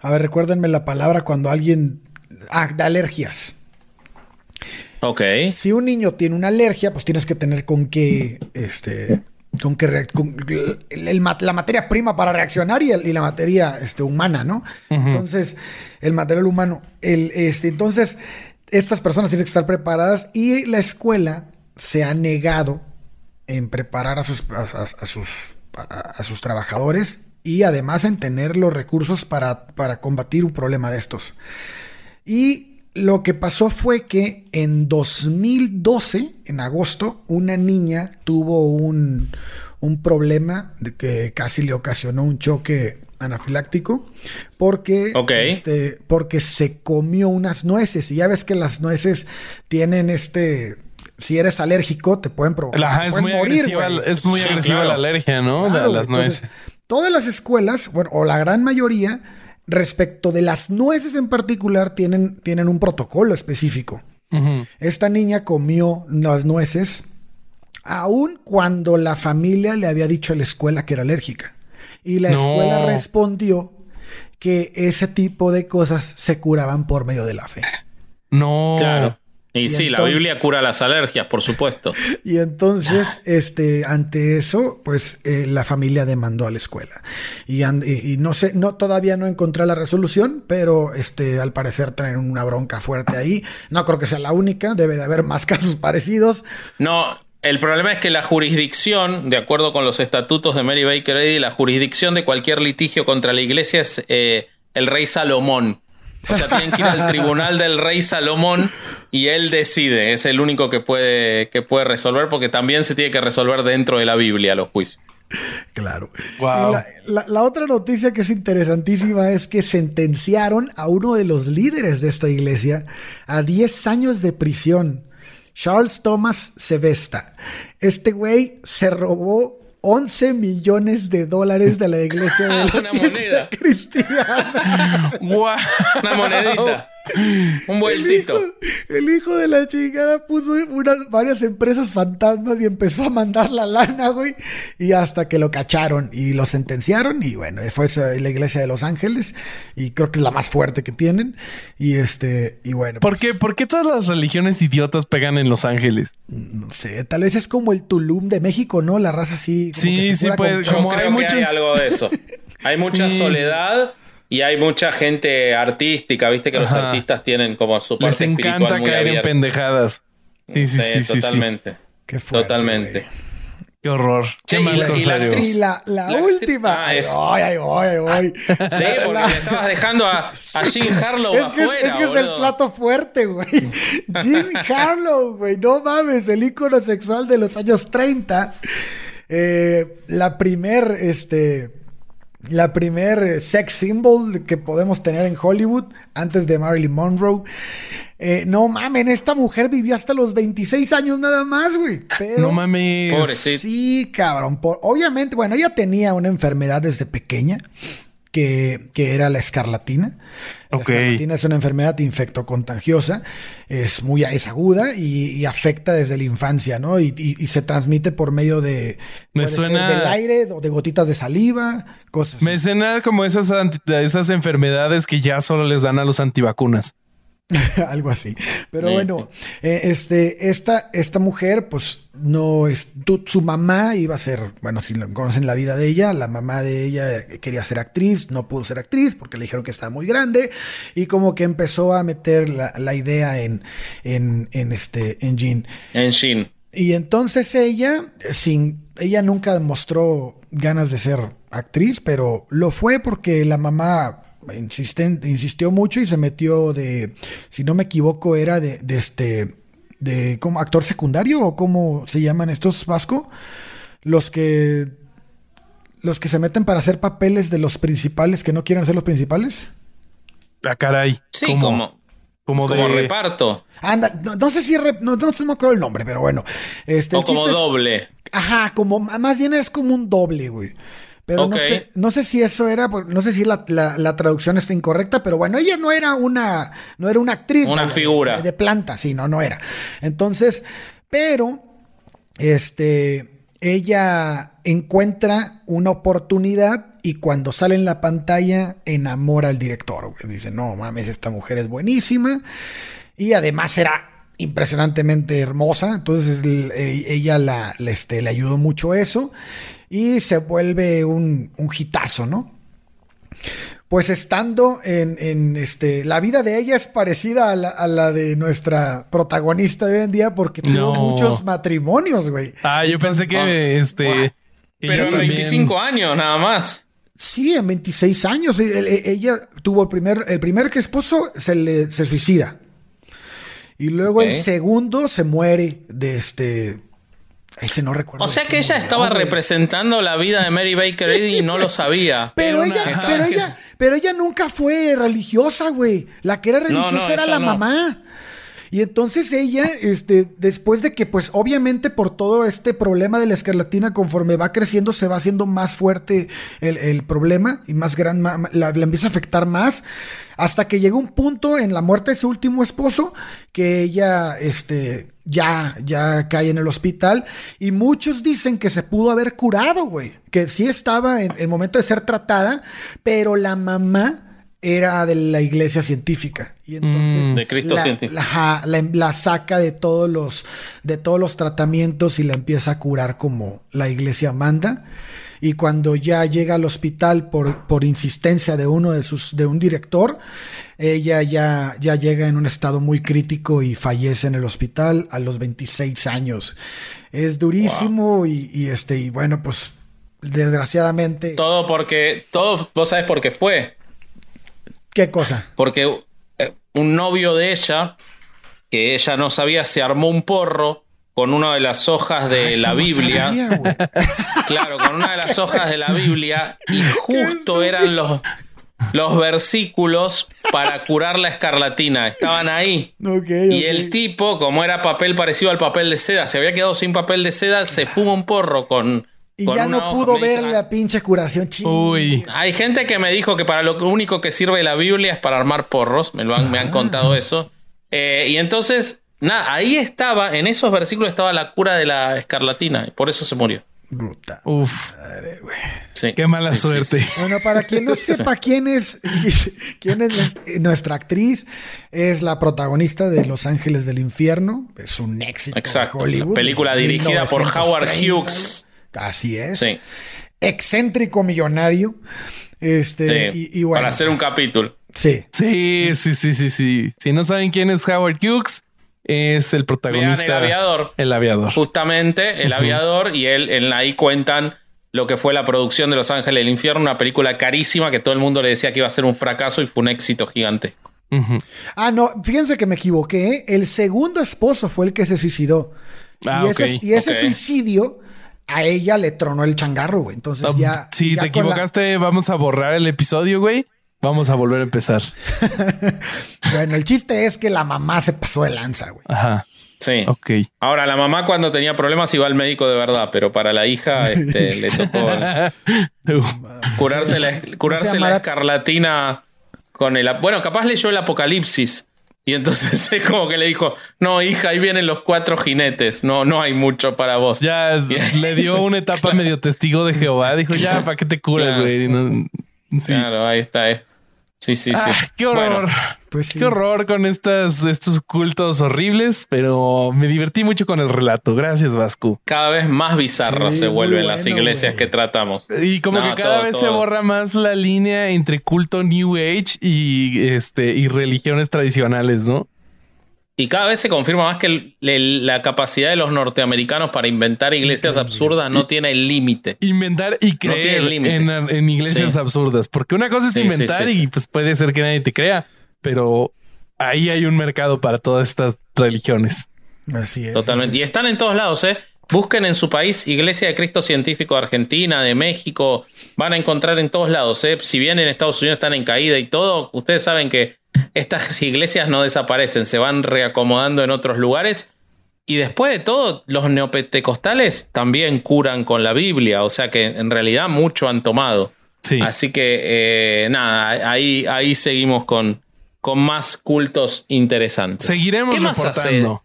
A ver, recuérdenme la palabra cuando alguien... Ah, de alergias. Ok. Si un niño tiene una alergia, pues tienes que tener con qué, este, con con el- la materia prima para reaccionar y, el- y la materia este, humana, ¿no? Entonces, el material humano, el, este, entonces, estas personas tienen que estar preparadas y la escuela se ha negado en preparar a sus, a, a- a sus, a sus trabajadores y además en tener los recursos para, para combatir un problema de estos. Y lo que pasó fue que en 2012, en agosto, una niña tuvo un, un problema de que casi le ocasionó un choque anafiláctico porque, este, porque se comió unas nueces. Y ya ves que las nueces tienen este... Si eres alérgico, te pueden provocar. Te es puedes muy morir, agresiva, güey. es muy Sí, agresiva claro. la alergia, ¿no? Las entonces, nueces. Todas las escuelas, bueno, o la gran mayoría, respecto de las nueces en particular, tienen, tienen un protocolo específico. Esta niña comió las nueces aun cuando la familia le había dicho a la escuela que era alérgica. Y la No. escuela respondió que ese tipo de cosas se curaban por medio de la fe. No. Claro. Y, Y sí, la Biblia cura las alergias, por supuesto. Y entonces, este, ante eso, pues eh, la familia demandó a la escuela. Y, and- y- y no sé, no, todavía no encontré la resolución, pero este, al parecer traen una bronca fuerte ahí. No creo que sea la única, debe de haber más casos parecidos. No, el problema es que la jurisdicción, de acuerdo con los estatutos de Mary Baker Eddy, la jurisdicción de cualquier litigio contra la iglesia es eh, el rey Salomón. O sea, tienen que ir al tribunal del rey Salomón y él decide. Es el único que puede, que puede resolver porque también se tiene que resolver dentro de la Biblia los juicios. Claro. Wow. La, la- la otra noticia que es interesantísima es que sentenciaron a uno de los líderes de esta iglesia a 10 años de prisión. Charles Thomas Sevesta. Este güey se robó 11 millones de dólares de la iglesia de la Una moneda. cristiana. Una monedita. Un vueltito. El hijo de la chingada puso unas, varias empresas fantasmas y empezó a mandar la lana, güey. Y hasta que lo cacharon y lo sentenciaron. Y bueno, fue la iglesia de Los Ángeles. Y creo que es la más fuerte que tienen. Y este, y bueno, ¿Por qué, ¿Por qué todas las religiones idiotas pegan en Los Ángeles? no sé, tal vez es como el Tulum de México, ¿no? La raza así. como Sí, que se sí, pues, con- Yo Como creo hay que mucho- hay algo de eso. Hay mucha Sí. soledad y hay mucha gente artística. Viste que los Ajá. artistas tienen como su Les parte espiritual encanta muy caer en pendejadas. Sí, sí, sí, sí, sí. totalmente. Qué fuerte, Totalmente. güey. Qué horror. Che, Qué más, la- y la Y la, la La- última. Ah, ay, es- ay, ay, ay, ay. Sí, porque La- me estabas dejando a, a Jim Harlow Es que, es- afuera, es, que es el boludo. plato fuerte, güey. Jim Harlow, güey. No mames, el ícono sexual de los años 30. Eh, la primer, este. La primer eh, sex symbol que podemos tener en Hollywood antes de Marilyn Monroe. Eh, no mamen, esta mujer vivió hasta los 26 años nada más, güey. Pero No mames. Pobrecito. Sí, cabrón. por- obviamente, bueno, ella tenía una enfermedad desde pequeña que, que era la escarlatina. La escarlatina es una enfermedad infectocontagiosa, es muy es aguda y, y afecta desde la infancia, ¿no? Y, y- y se transmite por medio de, Me suena- del aire o de gotitas de saliva, cosas. Me suena como esas, esas enfermedades que ya solo les dan a los antivacunas. algo así. Pero Sí, bueno, eh, este, esta, esta mujer, pues no es, tu- su mamá iba a ser, bueno, si conocen la vida de ella, la mamá de ella quería ser actriz, no pudo ser actriz porque le dijeron que estaba muy grande y como que empezó a meter la, la idea en, en, en este, en Jean. En Shin. Y entonces ella, sin, ella nunca demostró ganas de ser actriz, pero lo fue porque la mamá insisten- insistió mucho y se metió de, si no me equivoco, era de, de este, de como actor secundario o cómo se llaman estos vasco, los que, los que se meten para hacer papeles de los principales que no quieren ser los principales. Ah, caray. Sí, como, como, como como de reparto. Anda, no, no sé si, re- no, no, no me acuerdo el nombre, pero bueno. Este, o el como es- doble. Ajá, como más bien es como un doble, güey. Pero no sé, no sé si eso era, no sé si la, la- la traducción está incorrecta, pero bueno, ella no era una, no era una actriz. Una vaya, figura. De, de planta, sí, no, no era. Entonces, pero, este, ella encuentra una oportunidad y cuando sale en la pantalla enamora al director. Dice, no mames, esta mujer es buenísima. Y además era impresionantemente hermosa. Entonces el- ella la, este, le ayudó mucho eso. Y se vuelve un, un hitazo, ¿no? Pues estando en, en, este. La vida de ella es parecida a la, a la de nuestra protagonista de hoy en día porque tuvo No. muchos matrimonios, güey. Ah, yo pensé que este. que Pero en también- 25 años nada más. Sí, en 26 años. e- e- Ella tuvo el primer, el primer que esposo se le se suicida. Y luego el segundo se muere de este. Ese no recuerdo. O sea que ella estaba representando la vida de Mary Baker Eddy y no lo sabía. Pero ella, una- pero ella, pero ella nunca fue religiosa, güey. La que era religiosa no, era la no. mamá. Y entonces ella, este, después de que, pues, obviamente por todo este problema de la escarlatina, conforme va creciendo, se va haciendo más fuerte el, problema y más grande, la, la empieza a afectar más, hasta que llega un punto en la muerte de su último esposo que ella, este, ya, ya cae en el hospital. Y muchos dicen que se pudo haber curado, güey, que sí estaba en el momento de ser tratada, pero la mamá era de la iglesia científica y entonces Mm. De Cristo la, la- ajá, la- la saca de todos los de todos los tratamientos y la empieza a curar como la iglesia manda y cuando ya llega al hospital por, por insistencia de uno de sus de un director ella ya, ya llega en un estado muy crítico y fallece en el hospital a los 26 años es durísimo y, y este y bueno pues desgraciadamente Todo porque. Todo, vos sabés por qué fue. qué cosa Porque un novio de ella, que ella no sabía, se armó un porro con una de las hojas de Ah, la no Biblia. sabía. Claro, con una de las hojas de la Biblia. Y justo eran los, los versículos para curar la escarlatina. Estaban ahí. Y el tipo, como era papel parecido al papel de seda, se había quedado sin papel de seda, se fuma un porro con. Y con ya no pudo ver la pinche curación ching. Uy. Hay gente que me dijo que para lo único que sirve la Biblia es para armar porros. Me, lo han, me han contado eso. Eh, y entonces, nada, ahí estaba, en esos versículos estaba la cura de la escarlatina. y Por eso se murió. Bruta. Uf, Sí. qué mala Sí, suerte. sí. Bueno, para quien no sepa quién es, quién es nues- nuestra actriz, es la protagonista de Los Ángeles del Infierno. Es un éxito. de Exacto, Hollywood, la película dirigida por Howard 1930. Hughes. Así es. Sí. Excéntrico millonario. Este, Sí, y, y bueno. para hacer un pues, capítulo. Sí. Sí, sí, sí, sí, sí. Si no saben quién es Howard Hughes, es el protagonista. Vean el aviador. El aviador. Justamente, el aviador, y él en ahí cuentan lo que fue la producción de Los Ángeles del Infierno, una película carísima que todo el mundo le decía que iba a ser un fracaso y fue un éxito gigantesco. Ujú. Ah, no, fíjense que me equivoqué. ¿eh? El segundo esposo fue el que se suicidó. Ah, y ese, y suicidio a ella le tronó el changarro, güey. Entonces ya. Si ya te la- equivocaste, vamos a borrar el episodio, güey. Vamos a volver a empezar. Bueno, el chiste es que la mamá se pasó de lanza, güey. Ajá. Sí. Ok. Ahora, la mamá cuando tenía problemas iba al médico de verdad, pero para la hija este, le tocó curarse la, curarse la escarlatina con el... Bueno, capaz leyó el apocalipsis. Y entonces es como que le dijo, no, hija, ahí vienen los cuatro jinetes. No, no hay mucho para vos. Ya le dio una etapa medio testigo de Jehová. Dijo, ya, ¿para qué te curas, Claro. güey? No- sí. Claro, ahí está. eh. Sí, sí, sí. Ah, qué horror. Bueno, Pues sí. Qué horror con estas, estos cultos horribles, pero me divertí mucho con el relato. Gracias, Vasco. cada vez más bizarros Sí, se vuelven las iglesias que tratamos. Y como No, que cada todo, vez se borra más la línea entre culto New Age y este y religiones tradicionales, ¿no? Y cada vez se confirma más que el- el- la capacidad de los norteamericanos para inventar iglesias absurdas no tiene límite. Inventar y creer en, en iglesias Sí. absurdas. Porque una cosa es Sí, inventar sí, sí. y pues puede ser que nadie te crea, pero ahí hay un mercado para todas estas religiones. Así es. Totalmente. así Y es. están en todos lados, ¿eh? Busquen en su país Iglesia de Cristo Científico de Argentina, de México. Van a encontrar en todos lados, ¿eh? Si bien en Estados Unidos están en caída y todo, ustedes saben que estas iglesias no desaparecen, se van reacomodando en otros lugares. Y después de todo, los neopentecostales también curan con la Biblia, o sea que en realidad mucho han tomado. Sí. Así que eh, nada, ahí, ahí seguimos con, con más cultos interesantes. Seguiremos ¿Qué más reportando.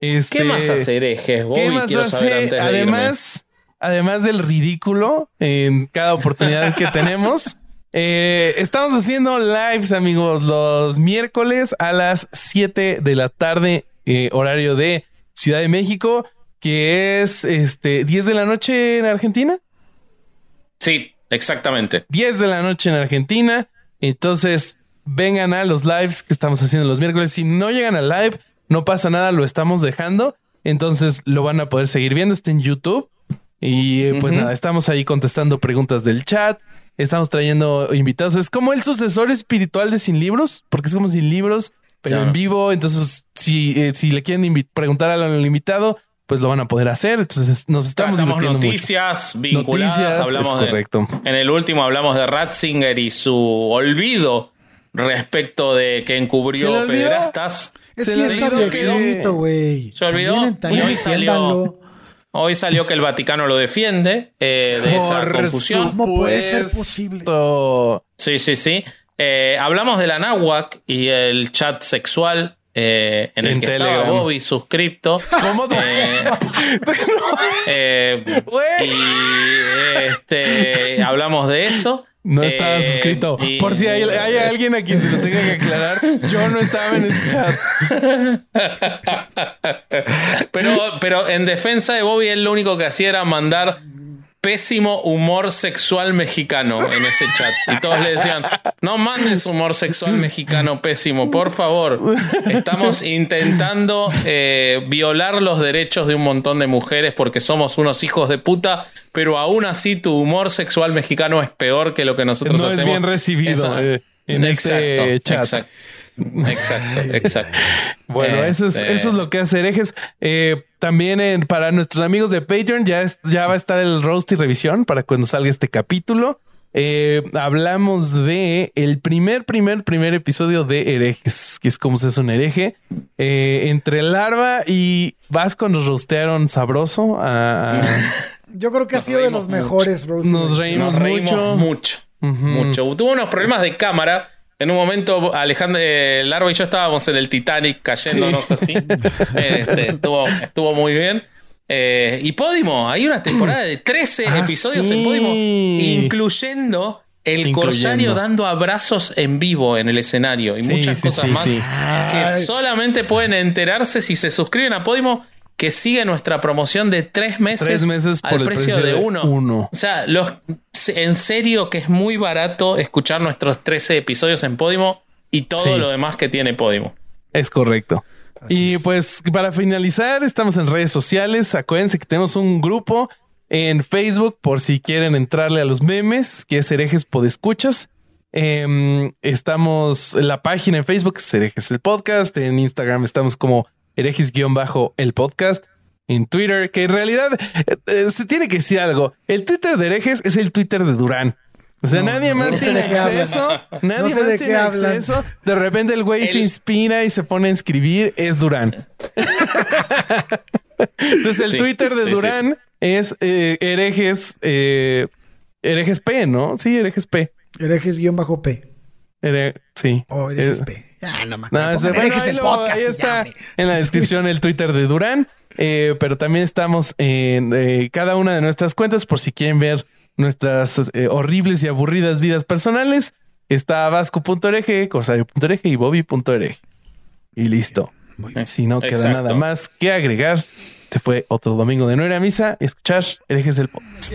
Este, ¿Qué más hacer, herejes? Bobby, ¿Qué más quiero saber de. Además, además del ridículo en cada oportunidad que tenemos, eh, estamos haciendo lives, amigos, los miércoles a las 7 de la tarde, eh, horario de Ciudad de México, que es este 10 de la noche en Argentina. Sí, exactamente. 10 de la noche en Argentina. Entonces, vengan a los lives que estamos haciendo los miércoles. Si no llegan al live, no pasa nada, lo estamos dejando. Entonces, lo van a poder seguir viendo. Está en YouTube. Y eh, pues nada, estamos ahí contestando preguntas del chat. Estamos trayendo invitados. Es como el sucesor espiritual de Sin Libros, porque es como Sin Libros, pero Claro. en vivo. Entonces, si, eh, si le quieren preguntar al invitado, pues lo van a poder hacer. Entonces, nos estamos Tratamos divirtiendo mucho. noticias vinculadas. Noticias, hablamos es de- correcto. en el último hablamos de Ratzinger y su olvido respecto de que ¿Se encubrió. Es Se que olvidó güey. Se olvidó También, también y hoy salió-. Hoy salió que el Vaticano lo defiende eh, de esa Por confusión. ¿Cómo puede ser supuesto. Sí, sí, sí. Eh, hablamos de la náhuac y el chat sexual eh, en el que Telegram. estaba Bobby suscripto. ¿Cómo te- Eh, Güey. y este, hablamos de eso. No estaba Eh, suscrito. y- Por si hay, hay alguien a quien se lo tenga que aclarar, yo no estaba en ese chat. Pero, pero en defensa de Bobby, él lo único que hacía era mandar pésimo humor sexual mexicano en ese chat. Y todos le decían, no mandes humor sexual mexicano pésimo, por favor. Estamos intentando eh, violar los derechos de un montón de mujeres porque somos unos hijos de puta, pero aún así tu humor sexual mexicano es peor que lo que nosotros No es hacemos. bien recibido, Eso- eh, en este chat. Exacto, exacto, exacto. Bueno, eso, es, Este, eso es lo que hace herejes. Eh, también en- para nuestros amigos de Patreon ya, es- ya va a estar el roast y revisión para cuando salga este capítulo. Eh, hablamos de el primer, primer, primer episodio de herejes, que es como se hace un hereje. Eh, entre Larva y Vasco nos rostearon sabroso. a- a- Yo creo que ha sido de los mucho. mejores roast Nos reviews. reímos Nos reímos mucho. mucho. Mucho. Tuvo unos problemas de cámara. En un momento, Alejandro eh, Larva y yo estábamos en el Titanic cayéndonos así. Este, estuvo, estuvo muy bien. Eh, y Podimo, hay una temporada de 13 Ah, episodios sí. en Podimo, incluyendo el Incluyendo. corsario dando abrazos en vivo en el escenario y Sí, muchas sí, cosas más que solamente pueden enterarse si se suscriben a Podimo. Que sigue nuestra promoción de tres meses, Tres meses al por el precio, precio de de uno. uno. O sea, los, en serio que es muy barato escuchar nuestros 13 episodios en Podimo y todo Sí. lo demás que tiene Podimo. Es correcto. y pues para finalizar, estamos en redes sociales. Acuérdense que tenemos un grupo en Facebook por si quieren entrarle a los memes, que es Herejes Podescuchas. Em, estamos en la página en Facebook, es Herejes el Podcast. En Instagram estamos como Herejes-el podcast. en Twitter, que en realidad eh, eh, se tiene que decir algo. El Twitter de herejes es el Twitter de Durán. O sea, No, nadie no, más no tiene acceso. Nadie No sé más tiene hablan. acceso. De repente el güey se inspira y se pone a escribir. Es Durán. Entonces el Sí, Twitter de sí, sí, Durán es eh, herejes, eh, herejes P, ¿no? Sí, herejes P. Herejes guion bajo P. Sí. O P. Ah, no me acuerdo. bueno, ahí, el lo- podcast. ahí está en la descripción el Twitter de Durán. Eh, pero también estamos en eh, cada una de nuestras cuentas por si quieren ver nuestras eh, horribles y aburridas vidas personales. Está vasco.org, corsario.org y bobby.org. Y listo. Si no queda Exacto. nada más que agregar, este fue otro domingo de no ir a misa y escuchar herejes del podcast.